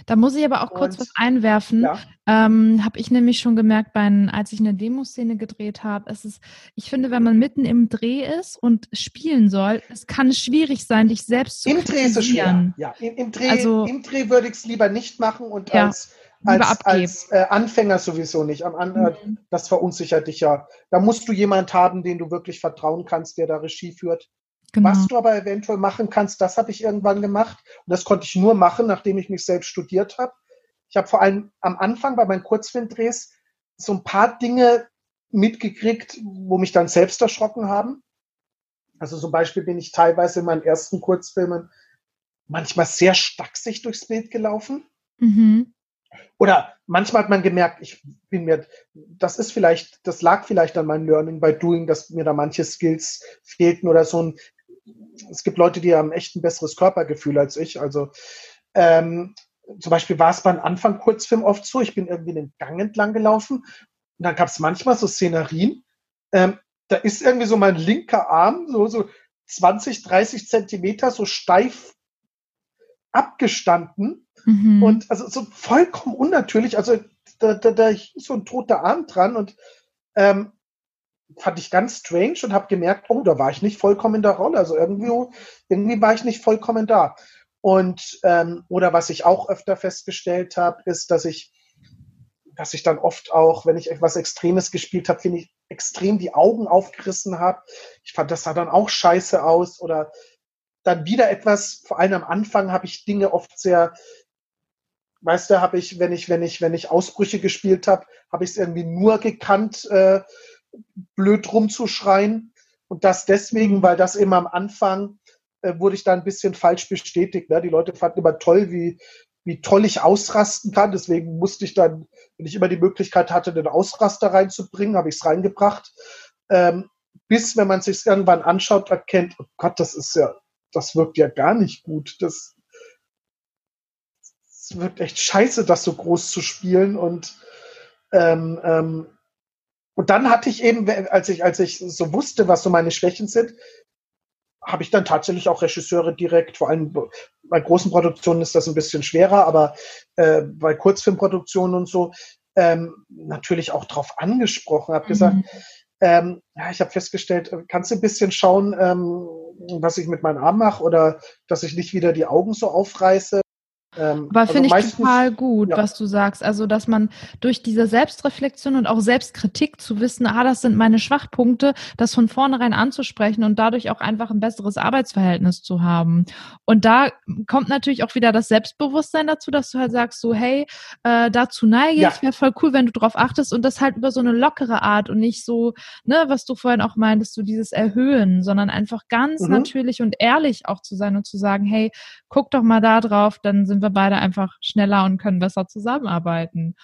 Da muss ich aber auch kurz und, was einwerfen. Ja. Ähm, habe ich nämlich schon gemerkt, bei, als ich eine Demoszene gedreht habe, es ist, ich finde, wenn man mitten im Dreh ist und spielen soll, es kann schwierig sein, dich selbst zu Im Dreh ist es schwer. Ja, im, im Dreh, also, im Dreh würde ich es lieber nicht machen und ja. als als, als äh, Anfänger sowieso nicht. Am An mhm. Das verunsichert dich ja. Da musst du jemand haben, den du wirklich vertrauen kannst, der da Regie führt. Genau. Was du aber eventuell machen kannst, das habe ich irgendwann gemacht. Und das konnte ich nur machen, nachdem ich mich selbst studiert habe. Ich habe vor allem am Anfang bei meinen Kurzfilmdrehs so ein paar Dinge mitgekriegt, wo mich dann selbst erschrocken haben. Also zum Beispiel bin ich teilweise in meinen ersten Kurzfilmen manchmal sehr stachsig durchs Bild gelaufen. Mhm. Oder manchmal hat man gemerkt, ich bin mir, das ist vielleicht, das lag vielleicht an meinem Learning by Doing, dass mir da manche Skills fehlten oder so ein, es gibt Leute, die haben echt ein besseres Körpergefühl als ich. Also ähm, zum Beispiel war es beim Anfang Kurzfilm oft so, ich bin irgendwie den Gang entlang gelaufen und dann gab es manchmal so Szenerien, ähm, da ist irgendwie so mein linker Arm so, so 20, 30 Zentimeter so steif abgestanden Mhm. Und also so vollkommen unnatürlich. Also da, da, da hing so ein toter Arm dran und ähm, fand ich ganz strange und habe gemerkt, oh, da war ich nicht vollkommen in der Rolle. Also irgendwie, irgendwie war ich nicht vollkommen da. Und ähm, oder was ich auch öfter festgestellt habe, ist, dass ich, dass ich dann oft auch, wenn ich etwas Extremes gespielt habe, finde ich extrem die Augen aufgerissen habe. Ich fand, das sah dann auch scheiße aus. Oder dann wieder etwas, vor allem am Anfang habe ich Dinge oft sehr weißt du, habe ich, wenn ich, wenn ich, wenn ich Ausbrüche gespielt habe, habe ich es irgendwie nur gekannt, äh, blöd rumzuschreien. Und das deswegen, mhm. weil das immer am Anfang äh, wurde ich da ein bisschen falsch bestätigt. Ne? Die Leute fanden immer toll, wie, wie toll ich ausrasten kann. Deswegen musste ich dann, wenn ich immer die Möglichkeit hatte, den Ausraster reinzubringen, habe ich es reingebracht. Ähm, bis, wenn man sich irgendwann anschaut, erkennt, oh Gott, das ist ja, das wirkt ja gar nicht gut. Das, es wird echt scheiße, das so groß zu spielen. Und, ähm, ähm, und dann hatte ich eben, als ich, als ich so wusste, was so meine Schwächen sind, habe ich dann tatsächlich auch Regisseure direkt, vor allem bei großen Produktionen ist das ein bisschen schwerer, aber äh, bei Kurzfilmproduktionen und so, ähm, natürlich auch drauf angesprochen, habe mhm. gesagt, ähm, ja, ich habe festgestellt, äh, kannst du ein bisschen schauen, ähm, was ich mit meinem Arm mache oder dass ich nicht wieder die Augen so aufreiße. Ähm, Aber also finde ich total gut, ja. was du sagst. Also, dass man durch diese Selbstreflexion und auch Selbstkritik zu wissen, ah, das sind meine Schwachpunkte, das von vornherein anzusprechen und dadurch auch einfach ein besseres Arbeitsverhältnis zu haben. Und da kommt natürlich auch wieder das Selbstbewusstsein dazu, dass du halt sagst, so, hey, äh, dazu neige ja. ich, wäre voll cool, wenn du drauf achtest und das halt über so eine lockere Art und nicht so, ne, was du vorhin auch meintest, so dieses Erhöhen, sondern einfach ganz mhm. natürlich und ehrlich auch zu sein und zu sagen, hey, guck doch mal da drauf, dann sind wir wir beide einfach schneller und können besser zusammenarbeiten.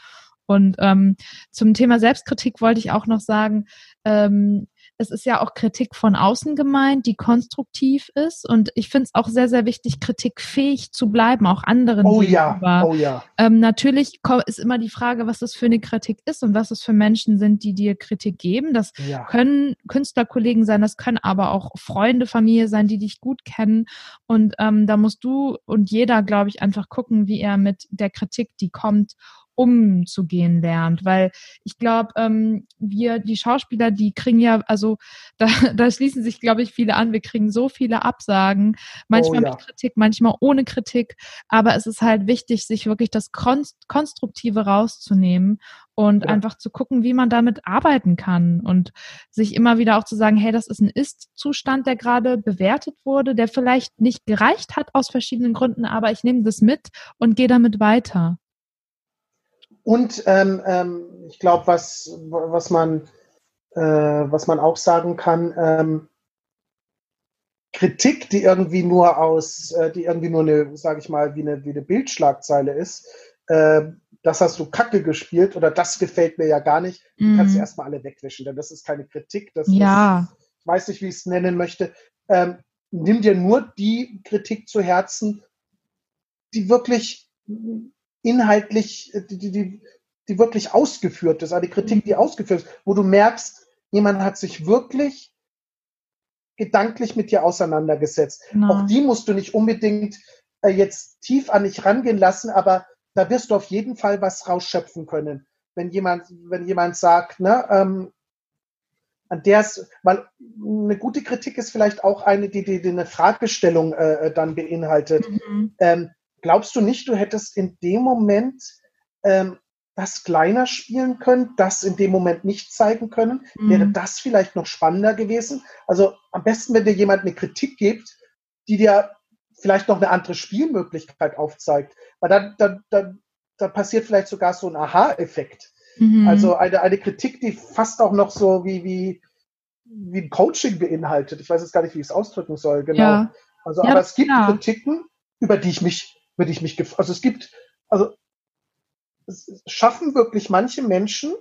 Und ähm, zum Thema Selbstkritik wollte ich auch noch sagen, ähm, es ist ja auch Kritik von außen gemeint, die konstruktiv ist. Und ich finde es auch sehr, sehr wichtig, kritikfähig zu bleiben, auch anderen oh gegenüber. Ja, oh ja. Ähm, natürlich ist immer die Frage, was das für eine Kritik ist und was es für Menschen sind, die dir Kritik geben. Das ja. können Künstlerkollegen sein, das können aber auch Freunde, Familie sein, die dich gut kennen. Und ähm, da musst du und jeder, glaube ich, einfach gucken, wie er mit der Kritik, die kommt, umzugehen lernt. Weil ich glaube, ähm, wir, die Schauspieler, die kriegen ja, also da, da schließen sich, glaube ich, viele an. Wir kriegen so viele Absagen, manchmal oh, ja. mit Kritik, manchmal ohne Kritik. Aber es ist halt wichtig, sich wirklich das Konstruktive rauszunehmen und ja. einfach zu gucken, wie man damit arbeiten kann und sich immer wieder auch zu sagen, hey, das ist ein Ist-Zustand, der gerade bewertet wurde, der vielleicht nicht gereicht hat aus verschiedenen Gründen, aber ich nehme das mit und gehe damit weiter. Und ähm, ähm, ich glaube, was, was, man, äh, was man auch sagen kann, ähm, Kritik, die irgendwie nur aus, äh, die irgendwie nur eine, sage ich mal, wie eine, wie eine Bildschlagzeile ist, äh, das hast du kacke gespielt oder das gefällt mir ja gar nicht, mhm. kannst du erstmal alle wegwischen, denn das ist keine Kritik, das ja. ist, ich weiß nicht, wie ich es nennen möchte. Ähm, nimm dir nur die Kritik zu Herzen, die wirklich inhaltlich, äh, die, die, die wirklich ausgeführt ist, eine Kritik, die ausgeführt ist, wo du merkst, jemand hat sich wirklich gedanklich mit dir auseinandergesetzt. No. Auch die musst du nicht unbedingt äh, jetzt tief an dich rangehen lassen, aber da wirst du auf jeden Fall was rausschöpfen können. Wenn jemand, wenn jemand sagt, ne, ähm, an der es, weil eine gute Kritik ist vielleicht auch eine, die, die, die eine Fragestellung äh, äh dann beinhaltet. Mhm. Ähm, glaubst du nicht, du hättest in dem Moment ähm, das kleiner spielen können, das in dem Moment nicht zeigen können? Mhm. Wäre das vielleicht noch spannender gewesen? Also am besten, wenn dir jemand eine Kritik gibt, die dir vielleicht noch eine andere Spielmöglichkeit aufzeigt. Weil dann, dann, dann, dann passiert vielleicht sogar so ein Aha-Effekt. Mhm. Also eine, eine Kritik, die fast auch noch so wie, wie, wie ein Coaching beinhaltet. Ich weiß jetzt gar nicht, wie ich es ausdrücken soll, genau. Ja. Also, ja, aber es gibt klar. Kritiken, über die ich mich würde ich mich, also es gibt, also es schaffen wirklich manche Menschen,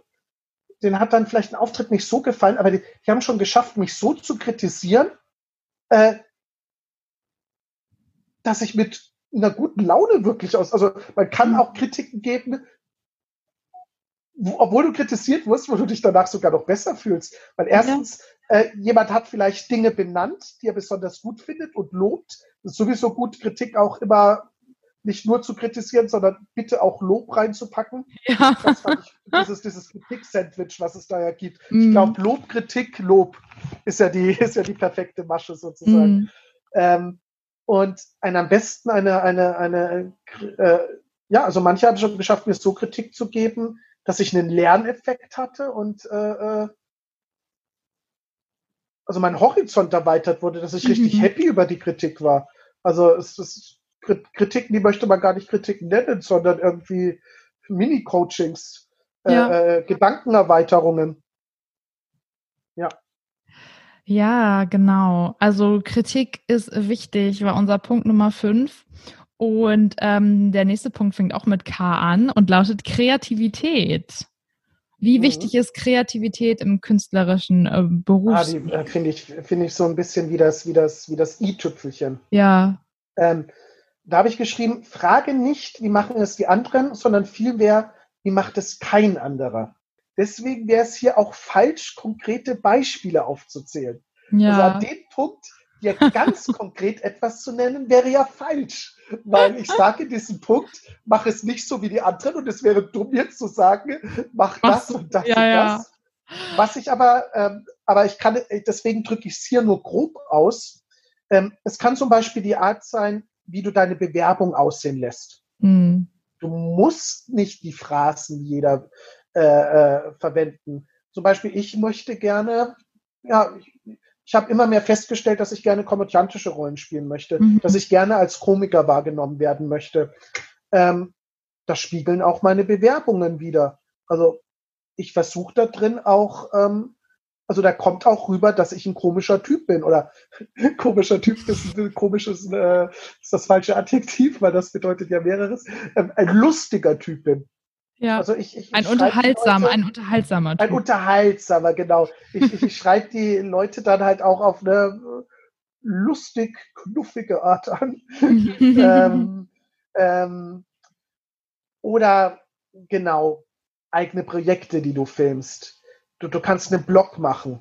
denen hat dann vielleicht ein Auftritt nicht so gefallen, aber die, die haben schon geschafft, mich so zu kritisieren, äh, dass ich mit einer guten Laune wirklich aus, also man kann mhm. auch Kritiken geben, wo, obwohl du kritisiert wirst, wo du dich danach sogar noch besser fühlst. Weil erstens, ja. äh, jemand hat vielleicht Dinge benannt, die er besonders gut findet und lobt. Das ist sowieso gut, Kritik auch immer nicht nur zu kritisieren, sondern bitte auch Lob reinzupacken. Ja. Das fand ich, dieses, dieses Kritik-Sandwich, was es da ja gibt. Mm. Ich glaube, Lob, Kritik, Lob ist ja die, ist ja die perfekte Masche sozusagen. Mm. Ähm, und ein, am besten eine, eine, eine, äh, ja, also manche haben schon geschafft, mir so Kritik zu geben, dass ich einen Lerneffekt hatte und äh, äh also mein Horizont erweitert wurde, dass ich mhm. richtig happy über die Kritik war. Also es ist Kritiken, die möchte man gar nicht Kritiken nennen, sondern irgendwie Mini-Coachings, äh, ja. äh, Gedankenerweiterungen. Ja. Ja, genau. Also Kritik ist wichtig, war unser Punkt Nummer fünf. Und ähm, der nächste Punkt fängt auch mit K an und lautet Kreativität. Wie mhm. wichtig ist Kreativität im künstlerischen äh, Beruf? Ah, äh, finde ich, finde ich so ein bisschen wie das, wie das, wie das i-Tüpfelchen. Ja. Ähm, da habe ich geschrieben, frage nicht, wie machen es die anderen, sondern vielmehr, wie macht es kein anderer. Deswegen wäre es hier auch falsch, konkrete Beispiele aufzuzählen. Ja. Also an dem Punkt, dir ganz konkret etwas zu nennen, wäre ja falsch. Weil ich sage in diesem Punkt, mach es nicht so wie die anderen und es wäre dumm jetzt zu sagen, mach das und das ja, und das. Ja. Was ich aber, ähm, aber ich kann, deswegen drücke ich es hier nur grob aus. Ähm, es kann zum Beispiel die Art sein, wie du deine Bewerbung aussehen lässt. Mhm. Du musst nicht die Phrasen jeder äh, äh, verwenden. Zum Beispiel, ich möchte gerne, ja, ich, ich habe immer mehr festgestellt, dass ich gerne komödiantische Rollen spielen möchte, mhm. dass ich gerne als Komiker wahrgenommen werden möchte. Ähm, das spiegeln auch meine Bewerbungen wieder. Also ich versuche da drin auch ähm, also da kommt auch rüber, dass ich ein komischer Typ bin. Oder komischer Typ ist ein komisches, äh, ist das falsche Adjektiv, weil das bedeutet ja mehreres. Ähm, ein lustiger Typ bin. Ja. Also ich, ich, ein unterhaltsamer, Leute, ein unterhaltsamer Typ. Ein unterhaltsamer, genau. Ich, ich, ich schreibe die Leute dann halt auch auf eine lustig, knuffige Art an. ähm, ähm, oder genau, eigene Projekte, die du filmst. Du, du kannst einen Blog machen.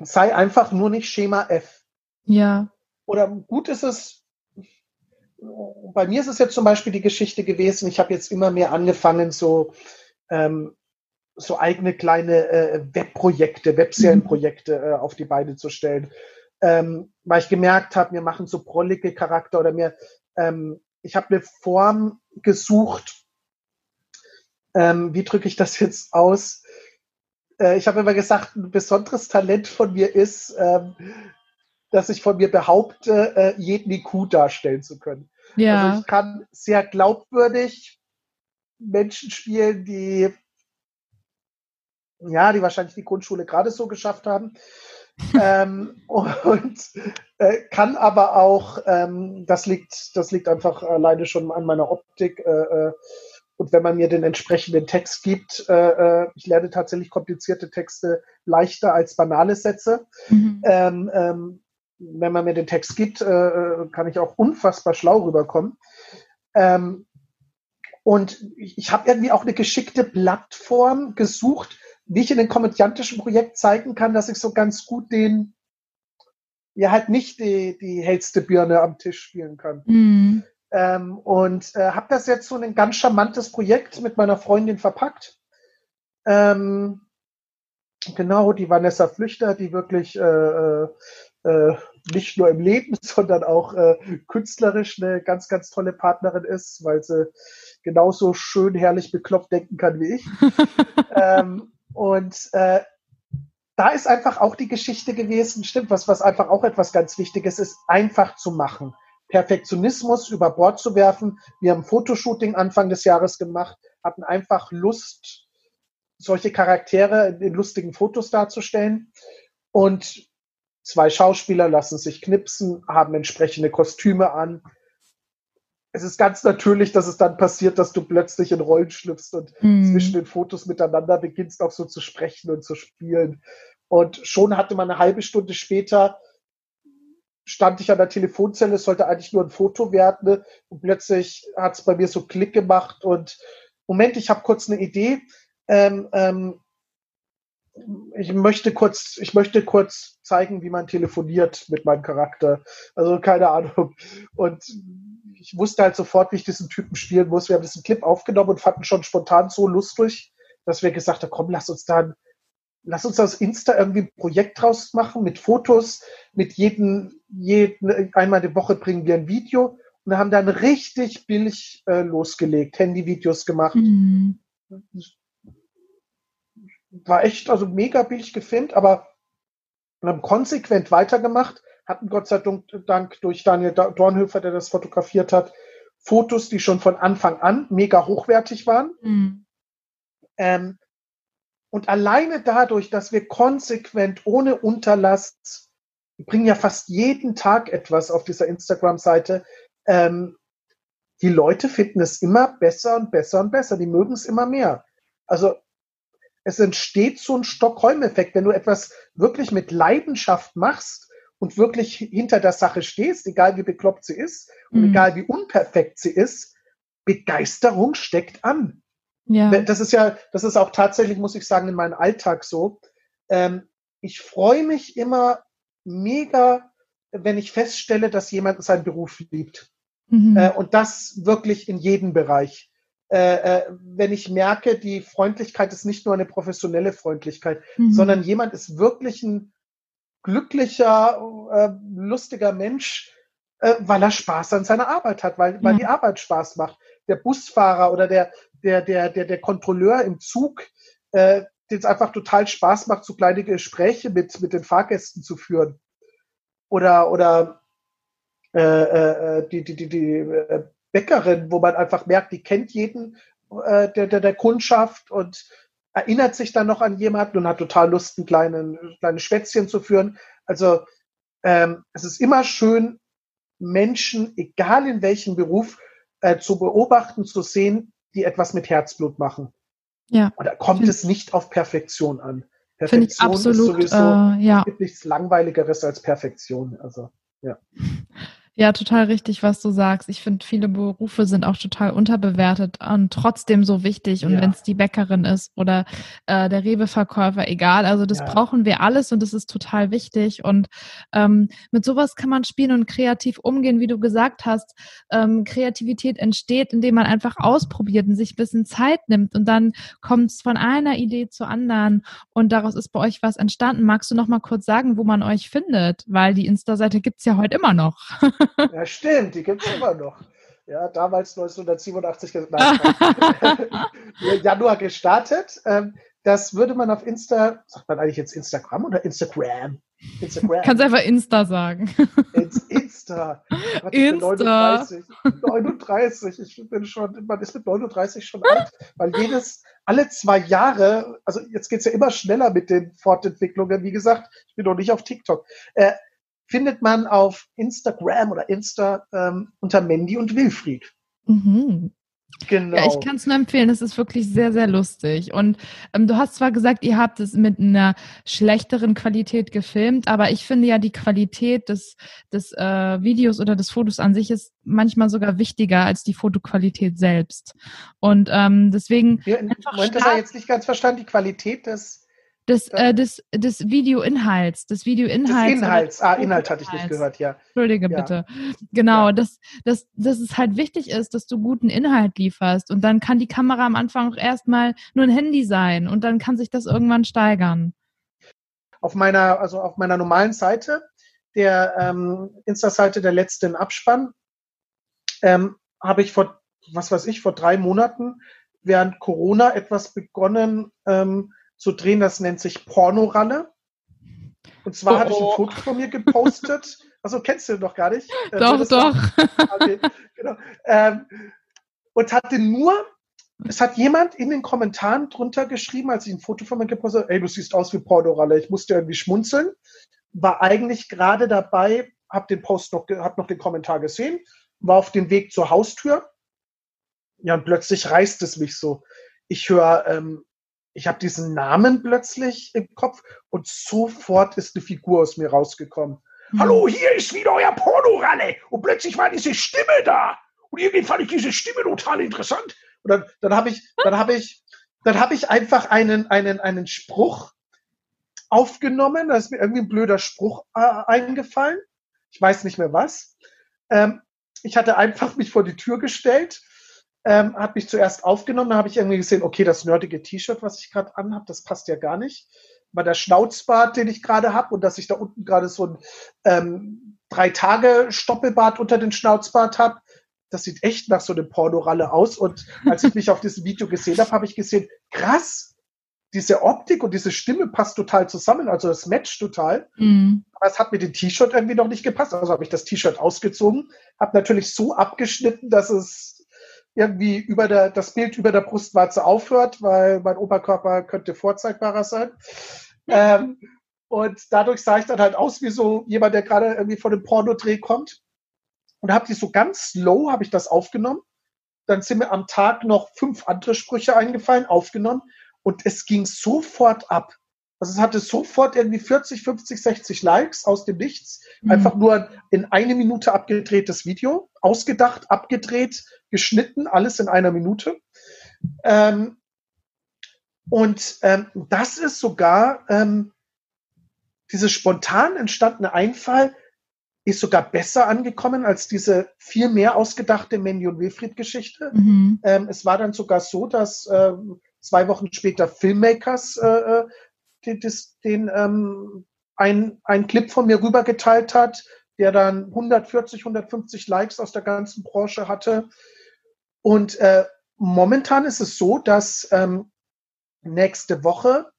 Sei einfach nur nicht Schema F. Ja. Oder gut ist es, bei mir ist es jetzt zum Beispiel die Geschichte gewesen, ich habe jetzt immer mehr angefangen, so, ähm, so eigene kleine äh, Webprojekte, Webserienprojekte äh, auf die Beine zu stellen. Ähm, weil ich gemerkt habe, mir machen so prollige Charakter oder mir, ähm, ich habe eine Form gesucht, ähm, wie drücke ich das jetzt aus, äh, ich habe immer gesagt, ein besonderes Talent von mir ist, ähm, dass ich von mir behaupte, äh, jeden IQ darstellen zu können. Ja. Also ich kann sehr glaubwürdig Menschen spielen, die ja, die wahrscheinlich die Grundschule gerade so geschafft haben. ähm, und äh, kann aber auch, ähm, das liegt, das liegt einfach alleine schon an meiner Optik, äh, äh und wenn man mir den entsprechenden Text gibt, äh, äh, ich lerne tatsächlich komplizierte Texte leichter als banale Sätze. Mhm. Ähm, ähm, wenn man mir den Text gibt, äh, äh kann ich auch unfassbar schlau rüberkommen. Ähm, und ich, ich habe irgendwie auch eine geschickte Plattform gesucht, wie ich in dem komödiantischen Projekt zeigen kann, dass ich so ganz gut den, ja halt nicht die, die hellste Birne am Tisch spielen kann. Mhm. Ähm, und äh, habe das jetzt so ein ganz charmantes Projekt mit meiner Freundin verpackt. Ähm, genau, die Vanessa Flüchter, die wirklich äh, äh, äh nicht nur im Leben, sondern auch äh, künstlerisch eine ganz, ganz tolle Partnerin ist, weil sie genauso schön, herrlich bekloppt denken kann wie ich. ähm, und äh, da ist einfach auch die Geschichte gewesen, stimmt, was, was einfach auch etwas ganz Wichtiges ist, einfach zu machen. Perfektionismus über Bord zu werfen. Wir haben Fotoshooting Anfang des Jahres gemacht, hatten einfach Lust, solche Charaktere in lustigen Fotos darzustellen. Und zwei Schauspieler lassen sich knipsen, haben entsprechende Kostüme an. Es ist ganz natürlich, dass es dann passiert, dass du plötzlich in Rollen schlüpfst und mm. zwischen den Fotos miteinander beginnst auch so zu sprechen und zu spielen. Und schon hatte man eine halbe Stunde später stand ich an der Telefonzelle, es sollte eigentlich nur ein Foto werden ne? und plötzlich hat es bei mir so Klick gemacht und Moment, ich habe kurz eine Idee. Ähm, ähm, ich möchte kurz, ich möchte kurz zeigen, wie man telefoniert mit meinem Charakter. Also keine Ahnung. Und ich wusste halt sofort, wie ich diesen Typen spielen muss. Wir haben diesen Clip aufgenommen und fanden schon spontan so lustig, dass wir gesagt haben, komm, lass uns dann lass uns aus Insta irgendwie ein Projekt draus machen mit Fotos, mit jedem, jeden, einmal die Woche bringen wir ein Video und haben dann richtig billig äh, losgelegt, Handyvideos gemacht. Mhm. War echt, also mega billig gefilmt, aber wir haben konsequent weitergemacht, hatten Gott sei Dank durch Daniel Dornhöfer, der das fotografiert hat, Fotos, die schon von Anfang an mega hochwertig waren. Mhm. Ähm, und alleine dadurch, dass wir konsequent ohne Unterlass, wir bringen ja fast jeden Tag etwas auf dieser Instagram-Seite, ähm, die Leute finden es immer besser und besser und besser. Die mögen es immer mehr. Also es entsteht so ein Stockholm-Effekt, wenn du etwas wirklich mit Leidenschaft machst und wirklich hinter der Sache stehst, egal wie bekloppt sie ist und mhm. egal wie unperfekt sie ist, Begeisterung steckt an. Ja. Das ist ja, das ist auch tatsächlich, muss ich sagen, in meinem Alltag so. Ähm, ich freue mich immer mega, wenn ich feststelle, dass jemand seinen Beruf liebt. Mhm. Äh, und das wirklich in jedem Bereich. Äh, äh, wenn ich merke, die Freundlichkeit ist nicht nur eine professionelle Freundlichkeit, mhm. sondern jemand ist wirklich ein glücklicher, äh, lustiger Mensch, äh, weil er Spaß an seiner Arbeit hat, weil, weil die Arbeit Spaß macht. Der Busfahrer oder der, der, der, der, der Kontrolleur im Zug, äh, den es einfach total Spaß macht, so kleine Gespräche mit, mit den Fahrgästen zu führen. Oder, oder äh, äh, die, die, die, die äh, Bäckerin, wo man einfach merkt, die kennt jeden äh, der, der, der Kundschaft und erinnert sich dann noch an jemanden und hat total Lust, ein kleinen, kleine Schwätzchen zu führen. Also ähm, es ist immer schön, Menschen, egal in welchem Beruf, äh, zu beobachten, zu sehen, die etwas mit Herzblut machen. Ja. Und da kommt es nicht auf Perfektion an. Perfektion absolut, ist sowieso, äh, ja. es gibt nichts Langweiligeres als Perfektion. Also, ja. Ja, total richtig, was du sagst. Ich finde, viele Berufe sind auch total unterbewertet und trotzdem so wichtig. Und ja. wenn es die Bäckerin ist oder äh, der Rewe-Verkäufer, egal. Also das ja. brauchen wir alles und das ist total wichtig. Und ähm, mit sowas kann man spielen und kreativ umgehen, wie du gesagt hast. Ähm, Kreativität entsteht, indem man einfach ausprobiert und sich ein bisschen Zeit nimmt und dann kommt es von einer Idee zur anderen und daraus ist bei euch was entstanden. Magst du noch mal kurz sagen, wo man euch findet? Weil die Insta-Seite gibt's ja heute immer noch. Ja, stimmt, die gibt es immer noch. Ja, damals 1987, nein, Januar gestartet. Ähm, das würde man auf Insta, sagt man eigentlich jetzt Instagram oder Instagram? Instagram. Kannst einfach Insta sagen. Insta. Insta. 39. 39. Ich bin schon, man ist mit 39 schon alt, weil jedes, alle zwei Jahre, also jetzt geht es ja immer schneller mit den Fortentwicklungen. Wie gesagt, ich bin noch nicht auf TikTok. Äh, findet man auf Instagram oder Insta ähm, unter Mandy und Wilfried. Mhm. Genau. Ja, ich kann es nur empfehlen. Es ist wirklich sehr, sehr lustig. Und ähm, du hast zwar gesagt, ihr habt es mit einer schlechteren Qualität gefilmt, aber ich finde ja, die Qualität des, des äh, Videos oder des Fotos an sich ist manchmal sogar wichtiger als die Fotoqualität selbst. Und ähm, deswegen. Ja, Moment, das habe ich jetzt nicht ganz verstanden. Die Qualität des des, äh, des, des Videoinhalts, des Videoinhalts. Des Inhalts, ah, Inhalt hatte ich nicht gehört, ja. Entschuldige ja. bitte. Genau, ja. dass, dass, dass es halt wichtig ist, dass du guten Inhalt lieferst und dann kann die Kamera am Anfang auch erstmal nur ein Handy sein und dann kann sich das irgendwann steigern. Auf meiner, also auf meiner normalen Seite, der ähm, Insta-Seite der letzten Abspann, ähm, habe ich vor, was weiß ich, vor drei Monaten während Corona etwas begonnen, ähm, zu drehen. Das nennt sich Pornoralle. Und zwar oh, hatte ich ein oh. Foto von mir gepostet. Also kennst du doch gar nicht. Äh, doch, doch. Okay, genau. ähm, und hatte nur, es hat jemand in den Kommentaren drunter geschrieben, als ich ein Foto von mir gepostet habe, ey, du siehst aus wie Pornoralle. Ich musste irgendwie schmunzeln. War eigentlich gerade dabei, hab den Post noch, hab noch den Kommentar gesehen, war auf dem Weg zur Haustür. Ja, und plötzlich reißt es mich so. Ich höre ähm, ich habe diesen Namen plötzlich im Kopf und sofort ist eine Figur aus mir rausgekommen. Mhm. Hallo, hier ist wieder euer Pornoralle. Und plötzlich war diese Stimme da. Und irgendwie fand ich diese Stimme total interessant. Und dann, dann habe ich, dann habe ich, dann habe ich einfach einen, einen, einen Spruch aufgenommen. Da ist mir irgendwie ein blöder Spruch äh, eingefallen. Ich weiß nicht mehr was. Ähm, ich hatte einfach mich vor die Tür gestellt ähm, hat mich zuerst aufgenommen, da habe ich irgendwie gesehen, okay, das nerdige T-Shirt, was ich gerade anhabe, das passt ja gar nicht. Weil der Schnauzbart, den ich gerade habe und dass ich da unten gerade so ein ähm, drei Tage Stoppelbart unter den Schnauzbart habe, das sieht echt nach so einem Pornoralle aus. Und als ich mich auf diesem Video gesehen habe, habe ich gesehen, krass, diese Optik und diese Stimme passt total zusammen, also das matcht total. Mhm. Aber es hat mit dem T-Shirt irgendwie noch nicht gepasst. Also habe ich das T-Shirt ausgezogen, habe natürlich so abgeschnitten, dass es irgendwie über der, das Bild über der Brustwarze aufhört, weil mein Oberkörper könnte vorzeigbarer sein. Ähm, und dadurch sah ich dann halt aus wie so jemand, der gerade irgendwie von einem Pornodreh kommt. Und habe die so ganz slow, habe ich das aufgenommen. Dann sind mir am Tag noch fünf andere Sprüche eingefallen, aufgenommen. Und es ging sofort ab. Also es hatte sofort irgendwie 40, 50, 60 Likes aus dem Nichts. Mhm. Einfach nur in eine Minute abgedrehtes Video. Ausgedacht, abgedreht, geschnitten, alles in einer Minute. Ähm, und ähm, das ist sogar ähm, dieses spontan entstandene Einfall ist sogar besser angekommen als diese viel mehr ausgedachte Mandy und Wilfried-Geschichte. Mhm. Ähm, es war dann sogar so, dass äh, zwei Wochen später Filmmakers äh, äh den, den ähm, ein, ein Clip von mir rübergeteilt hat, der dann 140, 150 Likes aus der ganzen Branche hatte. Und äh, momentan ist es so, dass ähm, nächste Woche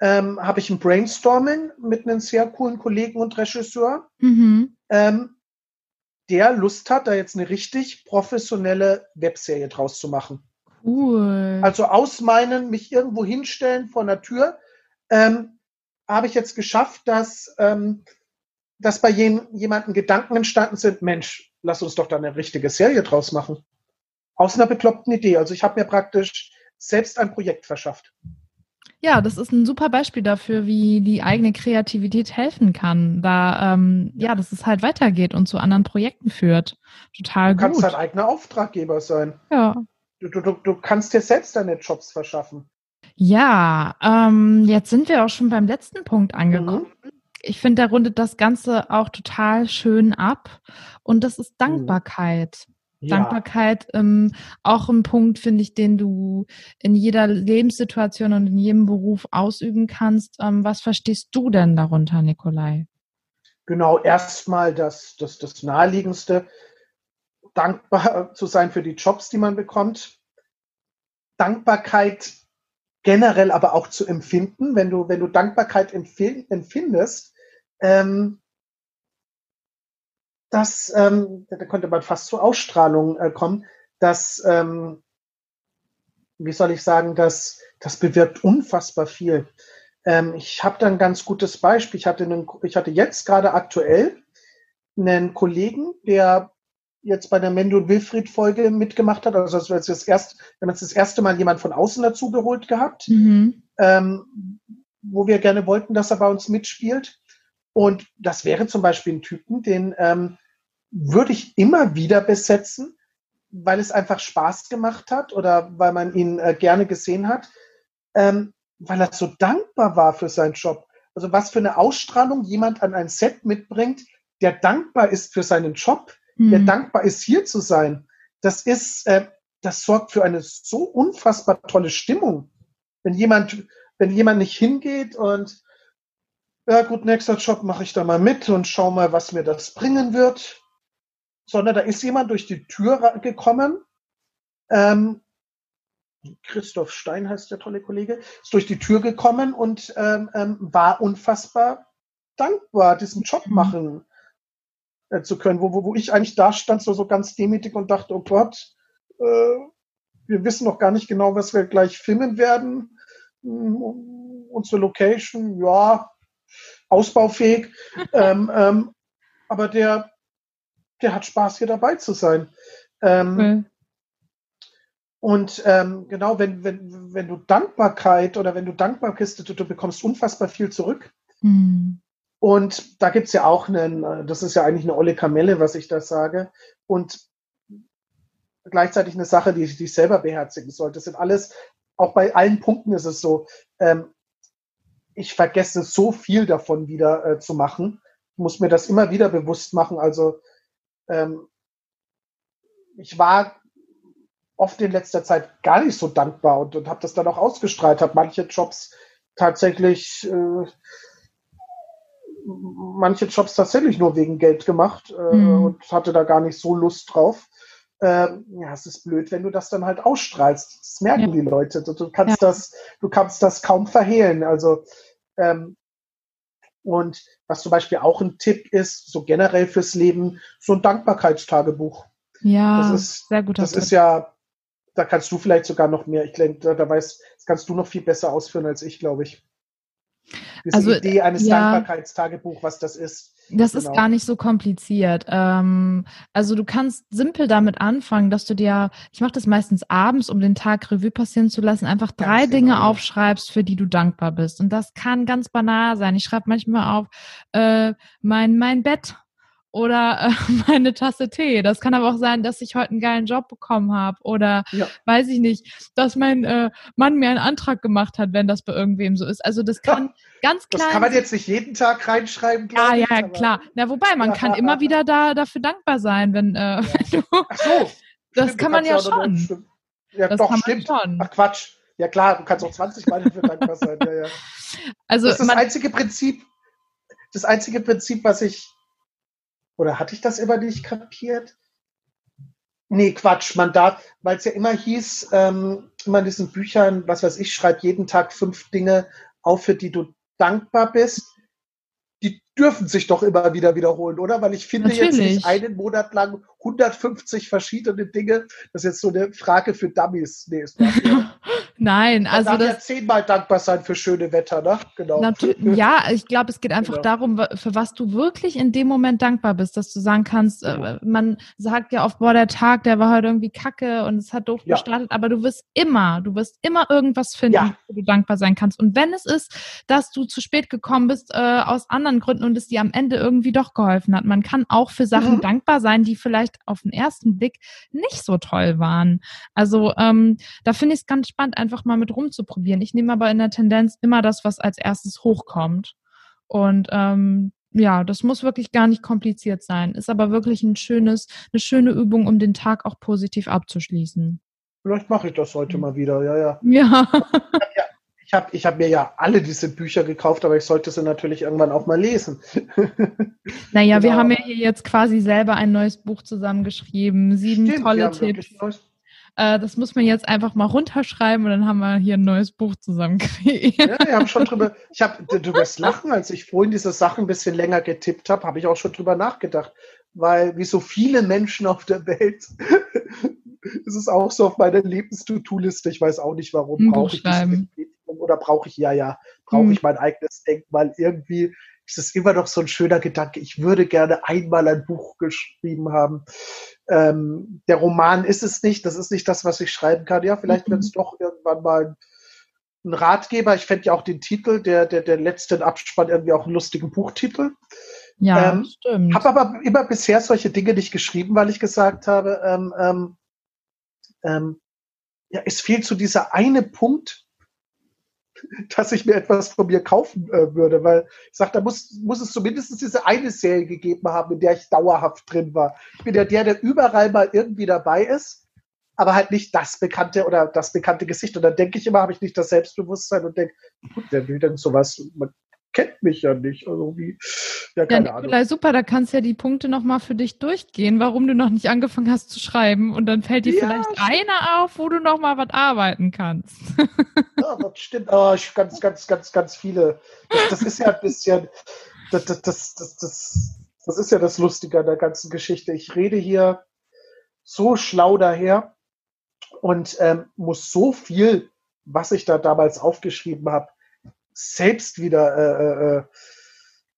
ähm, habe ich ein Brainstorming mit einem sehr coolen Kollegen und Regisseur, mhm. ähm, der Lust hat, da jetzt eine richtig professionelle Webserie draus zu machen. Cool. Also aus meinen mich irgendwo hinstellen vor einer Tür ähm, habe ich jetzt geschafft, dass, ähm, dass bei jemandem Gedanken entstanden sind, Mensch, lass uns doch da eine richtige Serie draus machen. Aus einer bekloppten Idee. Also ich habe mir praktisch selbst ein Projekt verschafft. Ja, das ist ein super Beispiel dafür, wie die eigene Kreativität helfen kann, da ähm, ja, dass es halt weitergeht und zu anderen Projekten führt. Total gut. Du kannst dein eigener Auftraggeber sein. Ja. Du, du, du kannst dir selbst deine Jobs verschaffen. Ja, ähm, jetzt sind wir auch schon beim letzten Punkt angekommen. Mhm. Ich finde, der rundet das Ganze auch total schön ab. Und das ist mhm. Dankbarkeit. Ja. Dankbarkeit ähm, auch ein Punkt, finde ich, den du in jeder Lebenssituation und in jedem Beruf ausüben kannst. Ähm, was verstehst du denn darunter, Nikolai? Genau, erstmal das, das, das Naheliegendste, dankbar zu sein für die Jobs, die man bekommt. Dankbarkeit generell aber auch zu empfinden, wenn du, wenn du Dankbarkeit empfindest, ähm, dass, ähm, da könnte man fast zur Ausstrahlung äh, kommen, dass, ähm, wie soll ich sagen, dass das bewirkt unfassbar viel. Ähm, ich habe da ein ganz gutes Beispiel. Ich hatte, einen, ich hatte jetzt gerade aktuell einen Kollegen, der jetzt bei der Mendo und Wilfried Folge mitgemacht hat. Also das war jetzt das erste, wir haben jetzt das erste Mal jemand von außen dazu geholt gehabt, mhm. ähm, wo wir gerne wollten, dass er bei uns mitspielt. Und das wäre zum Beispiel ein Typen, den ähm, würde ich immer wieder besetzen, weil es einfach Spaß gemacht hat oder weil man ihn äh, gerne gesehen hat, ähm, weil er so dankbar war für seinen Job. Also was für eine Ausstrahlung jemand an ein Set mitbringt, der dankbar ist für seinen Job, mhm. der dankbar ist, hier zu sein. Das ist, äh, das sorgt für eine so unfassbar tolle Stimmung. Wenn jemand, wenn jemand nicht hingeht und ja gut, nächster Job mache ich da mal mit und schau mal, was mir das bringen wird sondern da ist jemand durch die Tür gekommen. Ähm, Christoph Stein heißt der tolle Kollege, ist durch die Tür gekommen und ähm, ähm, war unfassbar dankbar, diesen Job mhm. machen äh, zu können, wo, wo, wo ich eigentlich da stand, so, so ganz demütig und dachte, oh Gott, äh, wir wissen noch gar nicht genau, was wir gleich filmen werden. Um, unsere Location, ja, ausbaufähig. ähm, ähm, aber der der hat Spaß, hier dabei zu sein. Ähm, okay. Und ähm, genau, wenn, wenn, wenn du Dankbarkeit oder wenn du dankbar bist, du, du bekommst unfassbar viel zurück. Mhm. Und da gibt es ja auch einen, das ist ja eigentlich eine olle Kamelle, was ich da sage. Und gleichzeitig eine Sache, die, die ich selber beherzigen sollte. Das sind alles, auch bei allen Punkten ist es so, ähm, ich vergesse so viel davon wieder äh, zu machen. Ich muss mir das immer wieder bewusst machen. Also ähm, ich war oft in letzter Zeit gar nicht so dankbar und, und habe das dann auch ausgestrahlt, habe manche Jobs tatsächlich äh, manche Jobs tatsächlich nur wegen Geld gemacht äh, mhm. und hatte da gar nicht so Lust drauf. Ähm, ja, es ist blöd, wenn du das dann halt ausstrahlst. Das merken ja. die Leute. Du, du kannst ja. das, du kannst das kaum verhehlen. Also ähm, und was zum Beispiel auch ein Tipp ist, so generell fürs Leben, so ein Dankbarkeitstagebuch. Ja, das ist, sehr gut. Das Tipp. ist ja, da kannst du vielleicht sogar noch mehr. Ich denke, da, da weiß, das kannst du noch viel besser ausführen als ich, glaube ich. Diese Also, Idee eines ja. Dankbarkeitstagebuch, was das ist. Das ist Genau. gar nicht so kompliziert. Ähm, also du kannst simpel damit anfangen, dass du dir, ich mache das meistens abends, um den Tag Revue passieren zu lassen, einfach drei Ganz Dinge genau. aufschreibst, für die du dankbar bist. Und das kann ganz banal sein. Ich schreibe manchmal auf äh, mein mein Bett oder äh, meine Tasse Tee. Das kann aber auch sein, dass ich heute einen geilen Job bekommen habe oder Ja. weiß ich nicht, dass mein äh, Mann mir einen Antrag gemacht hat, wenn das bei irgendwem so ist. Also das kann ganz Das klein kann man jetzt nicht jeden Tag reinschreiben, ja, ja, aber- klar. Na, wobei, man Ja, kann ja, immer ja. wieder da dafür dankbar sein, wenn, äh, wenn du, Ach so. das stimmt, kann man ja schon. stimmt. Ja, Das doch, stimmt. schon. Ach Quatsch. Ja klar, du kannst auch 20 Mal dafür dankbar sein. Ja, ja. Also Das ist das einzige Prinzip, das einzige Prinzip, was ich, oder hatte ich das immer nicht kapiert? Nee, Quatsch, man darf, weil es ja immer hieß, ähm, immer in diesen Büchern, was weiß ich, schreib jeden Tag fünf Dinge auf, für die du dankbar bist. Die dürfen sich doch immer wieder wiederholen, oder? Weil ich finde jetzt Natürlich. nicht einen Monat lang 150 verschiedene Dinge. Das ist jetzt so eine Frage für Dummies. Nee, ist nicht. nein, Also man darf ja das, zehnmal dankbar sein für schöne Wetter, ne? Genau. ja, ich glaube, es geht einfach Genau. darum, für was du wirklich in dem Moment dankbar bist, dass du sagen kannst, äh, man sagt ja oft, boah, der Tag, der war heute irgendwie kacke und es hat doof Ja. gestartet, aber du wirst immer, du wirst immer irgendwas finden, Ja. wo du dankbar sein kannst. Und wenn es ist, dass du zu spät gekommen bist, äh, aus anderen Gründen und es dir am Ende irgendwie doch geholfen hat. Man kann auch für Sachen Mhm. dankbar sein, die vielleicht auf den ersten Blick nicht so toll waren. Also ähm, da finde ich es ganz spannend, einfach mal mit rumzuprobieren. Ich nehme aber in der Tendenz immer das, was als erstes hochkommt. Und ähm, ja, das muss wirklich gar nicht kompliziert sein. Ist aber wirklich ein schönes, eine schöne Übung, um den Tag auch positiv abzuschließen. Vielleicht mache ich das heute mal wieder, ja, ja. Ja. Ich habe ich hab mir ja alle diese Bücher gekauft, aber ich sollte sie natürlich irgendwann auch mal lesen. Naja, wir Genau. haben ja hier jetzt quasi selber ein neues Buch zusammengeschrieben. Sieben Stimmt, wir tolle Tipps. wirklich neues- Äh, das muss man jetzt einfach mal runterschreiben und dann haben wir hier ein neues Buch zusammen kreiert. Ja, wir haben schon drüber, ich habe, du wirst lachen, als ich vorhin diese Sachen ein bisschen länger getippt habe, habe ich auch schon drüber nachgedacht. Weil, wie so viele Menschen auf der Welt, ist es auch so auf meiner Lebens-To-Do-Liste. Ich weiß auch nicht, warum. Brauche ich. Bestätigung oder brauche ich, ja, ja, brauche Hm. ich mein eigenes Denkmal. Irgendwie ist es immer noch so ein schöner Gedanke. Ich würde gerne einmal ein Buch geschrieben haben. Ähm, der Roman ist es nicht. Das ist nicht das, was ich schreiben kann. Ja, vielleicht Mhm. wird es doch irgendwann mal ein Ratgeber. Ich fände ja auch den Titel, der, der, der letzten Abspann irgendwie auch einen lustigen Buchtitel. Ja, Ähm, stimmt. Habe aber immer bisher solche Dinge nicht geschrieben, weil ich gesagt habe, ähm, ähm, ähm, ja, es fehlt so dieser eine Punkt, dass ich mir etwas von mir kaufen äh, würde, weil ich sage, da muss, muss es zumindest diese eine Serie gegeben haben, in der ich dauerhaft drin war. Ich bin ja der, der überall mal irgendwie dabei ist, aber halt nicht das bekannte oder das bekannte Gesicht. Und dann denke ich immer, habe ich nicht das Selbstbewusstsein und denke, gut, wer will denn sowas? Man kennt mich ja nicht. Also wie, ja, Ja, keine Ahnung. Nikolai, super, da kannst du ja die Punkte nochmal für dich durchgehen, warum du noch nicht angefangen hast zu schreiben. Und dann fällt dir Ja, vielleicht stimmt. einer auf, wo du nochmal was arbeiten kannst. Ja, das stimmt. Oh, ich, ganz, ganz, ganz, ganz viele. Das, das ist ja ein bisschen, das, das, das, das, das, das ist ja das Lustige an der ganzen Geschichte. Ich rede hier so schlau daher und ähm, muss so viel, was ich da damals aufgeschrieben habe, selbst wieder äh, äh,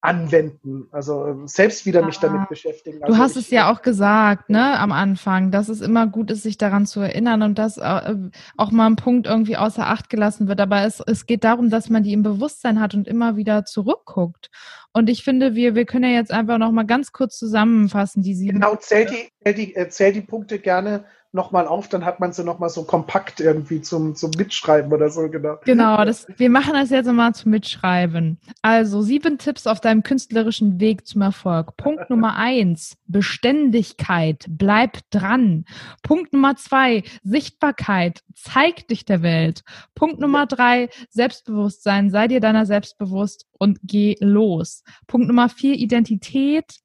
anwenden. Also ähm, selbst wieder mich Ah. damit beschäftigen. Du Also hast ich, es ja auch gesagt, ne, am Anfang, dass es immer gut ist, sich daran zu erinnern und dass äh, auch mal ein Punkt irgendwie außer Acht gelassen wird. Aber es, es geht darum, dass man die im Bewusstsein hat und immer wieder zurückguckt. Und ich finde, wir, wir können ja jetzt einfach noch mal ganz kurz zusammenfassen, die sieben. Genau, zähl die, zähl die, äh, zähl die Punkte gerne nochmal auf, dann hat man sie nochmal so kompakt irgendwie zum, zum Mitschreiben oder so, genau. Genau, das, wir machen das jetzt mal zum Mitschreiben. Also sieben Tipps auf deinem künstlerischen Weg zum Erfolg. Punkt Nummer eins, Beständigkeit, bleib dran. Punkt Nummer zwei, Sichtbarkeit, zeig dich der Welt. Punkt Nummer drei, Selbstbewusstsein, sei dir deiner selbst bewusst und geh los. Punkt Nummer vier, Identität.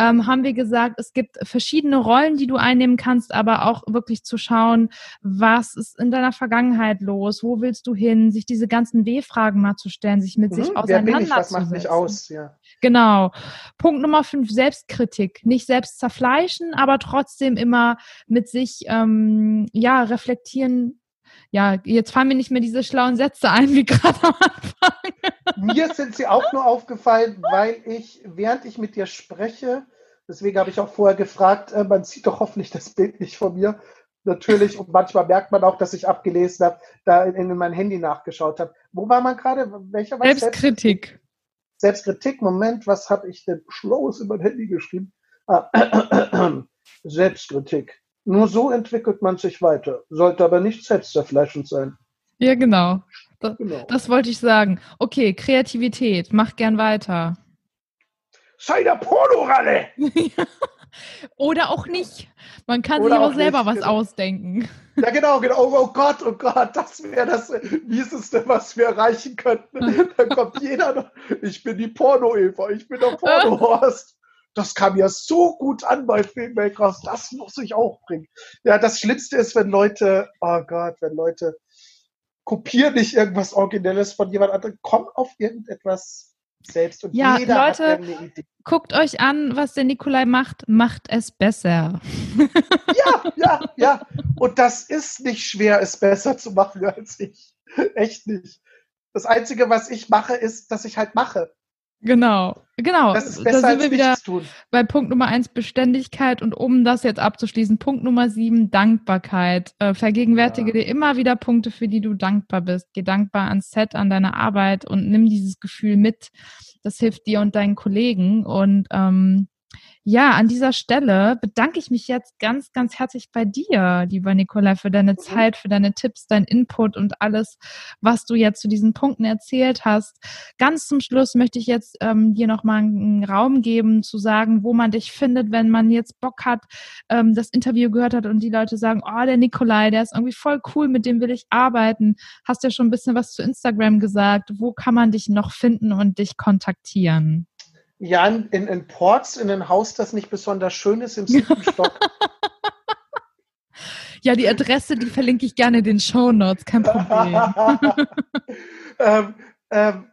Ähm, haben wir gesagt, es gibt verschiedene Rollen, die du einnehmen kannst, aber auch wirklich zu schauen, was ist in deiner Vergangenheit los, wo willst du hin, sich diese ganzen W-Fragen mal zu stellen, sich mit sich Mhm, bin auseinanderzusetzen. was macht mich aus? Ja. Genau. Punkt Nummer fünf, Selbstkritik. Nicht selbst zerfleischen, aber trotzdem immer mit sich, ähm, ja, reflektieren. Ja, jetzt fallen mir nicht mehr diese schlauen Sätze ein, wie gerade am Anfang. Mir sind sie auch nur aufgefallen, weil ich, während ich mit dir spreche, deswegen habe ich auch vorher gefragt, äh, man sieht doch hoffentlich das Bild nicht von mir, natürlich, und manchmal merkt man auch, dass ich abgelesen habe, da in, in mein Handy nachgeschaut habe. Wo war man gerade? Welcher war Selbstkritik. Selbstkritik, Moment, was habe ich denn Schlaues in mein Handy geschrieben? Ah, Selbstkritik. Nur so entwickelt man sich weiter, sollte aber nicht selbstzerfleischend sein. Ja, genau. Das, genau. das wollte ich sagen. Okay, Kreativität, mach gern weiter. Sei der Pornoralle! Oder auch nicht. Man kann Oder sich auch selber nicht, was genau. ausdenken. Ja, genau, genau. Oh, oh, Gott, oh Gott, das wäre das Mieseste, was wir erreichen könnten. Dann kommt jeder noch. Ich bin die Porno-Eva, ich bin der Porno-Horst. Das kam ja so gut an bei Filmmakers, das muss ich auch bringen. Ja, das Schlimmste ist, wenn Leute, oh Gott, wenn Leute kopieren nicht irgendwas Originelles von jemand anderem, kommen auf irgendetwas selbst und ja, jeder Leute, hat eine Idee. Guckt euch an, was der Nikolai macht, macht es besser. Ja, ja, ja. Und das ist nicht schwer, es besser zu machen als ich. Echt nicht. Das Einzige, was ich mache, ist, dass ich halt mache. Genau, genau. Das ist besser da sind wir wieder tun. bei Punkt Nummer eins Beständigkeit und um das jetzt abzuschließen, Punkt Nummer sieben Dankbarkeit. Äh, vergegenwärtige ja. dir immer wieder Punkte, für die du dankbar bist. Geh dankbar ans Set, an deine Arbeit und nimm dieses Gefühl mit. Das hilft dir und deinen Kollegen und ähm, ja, an dieser Stelle bedanke ich mich jetzt ganz, ganz herzlich bei dir, lieber Nikolai, für deine mhm. Zeit, für deine Tipps, dein Input und alles, was du jetzt zu diesen Punkten erzählt hast. Ganz zum Schluss möchte ich jetzt ähm, dir nochmal einen Raum geben, zu sagen, wo man dich findet, wenn man jetzt Bock hat, ähm, das Interview gehört hat und die Leute sagen, oh, der Nikolai, der ist irgendwie voll cool, mit dem will ich arbeiten. Hast ja schon ein bisschen was zu Instagram gesagt. Wo kann man dich noch finden und dich kontaktieren? Ja, in, in Ports, in ein Haus, das nicht besonders schön ist, im siebten Stock. Ja, die Adresse, die verlinke ich gerne in den Show Notes, kein Problem. ähm, ähm,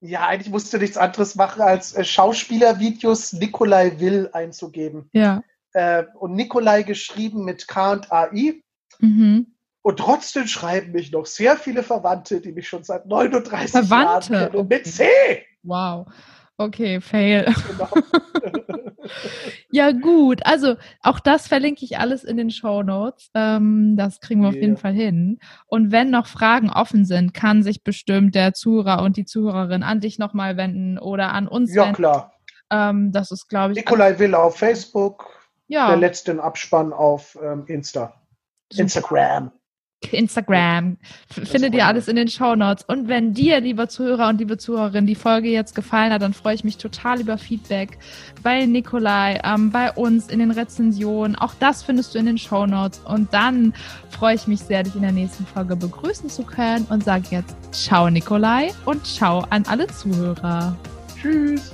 ja, eigentlich musst du nichts anderes machen, als äh, Schauspielervideos Nikolai Will einzugeben. Ja. Äh, und Nikolai geschrieben mit K und AI. Mhm. Und trotzdem schreiben mich noch sehr viele Verwandte, die mich schon seit 39 Verwandte. Jahren kennen. Mit C! Wow. Okay, fail. Genau. ja, gut. Also auch das verlinke ich alles in den Show Notes. Ähm, das kriegen wir yeah. auf jeden Fall hin. Und wenn noch Fragen offen sind, kann sich bestimmt der Zuhörer und die Zuhörerin an dich nochmal wenden oder an uns ja, wenden. klar. Ähm, das ist, glaube ich. Nikolai Will auf Facebook. Ja. Der letzte Abspann auf ähm, Insta. Super. Instagram. Instagram. Findet ihr alles in den Show Notes. Und wenn dir, lieber Zuhörer und liebe Zuhörerin, die Folge jetzt gefallen hat, dann freue ich mich total über Feedback bei Nikolai, ähm, bei uns in den Rezensionen. Auch das findest du in den Show Notes. Und dann freue ich mich sehr, dich in der nächsten Folge begrüßen zu können und sage jetzt Ciao Nikolai und Ciao an alle Zuhörer. Tschüss.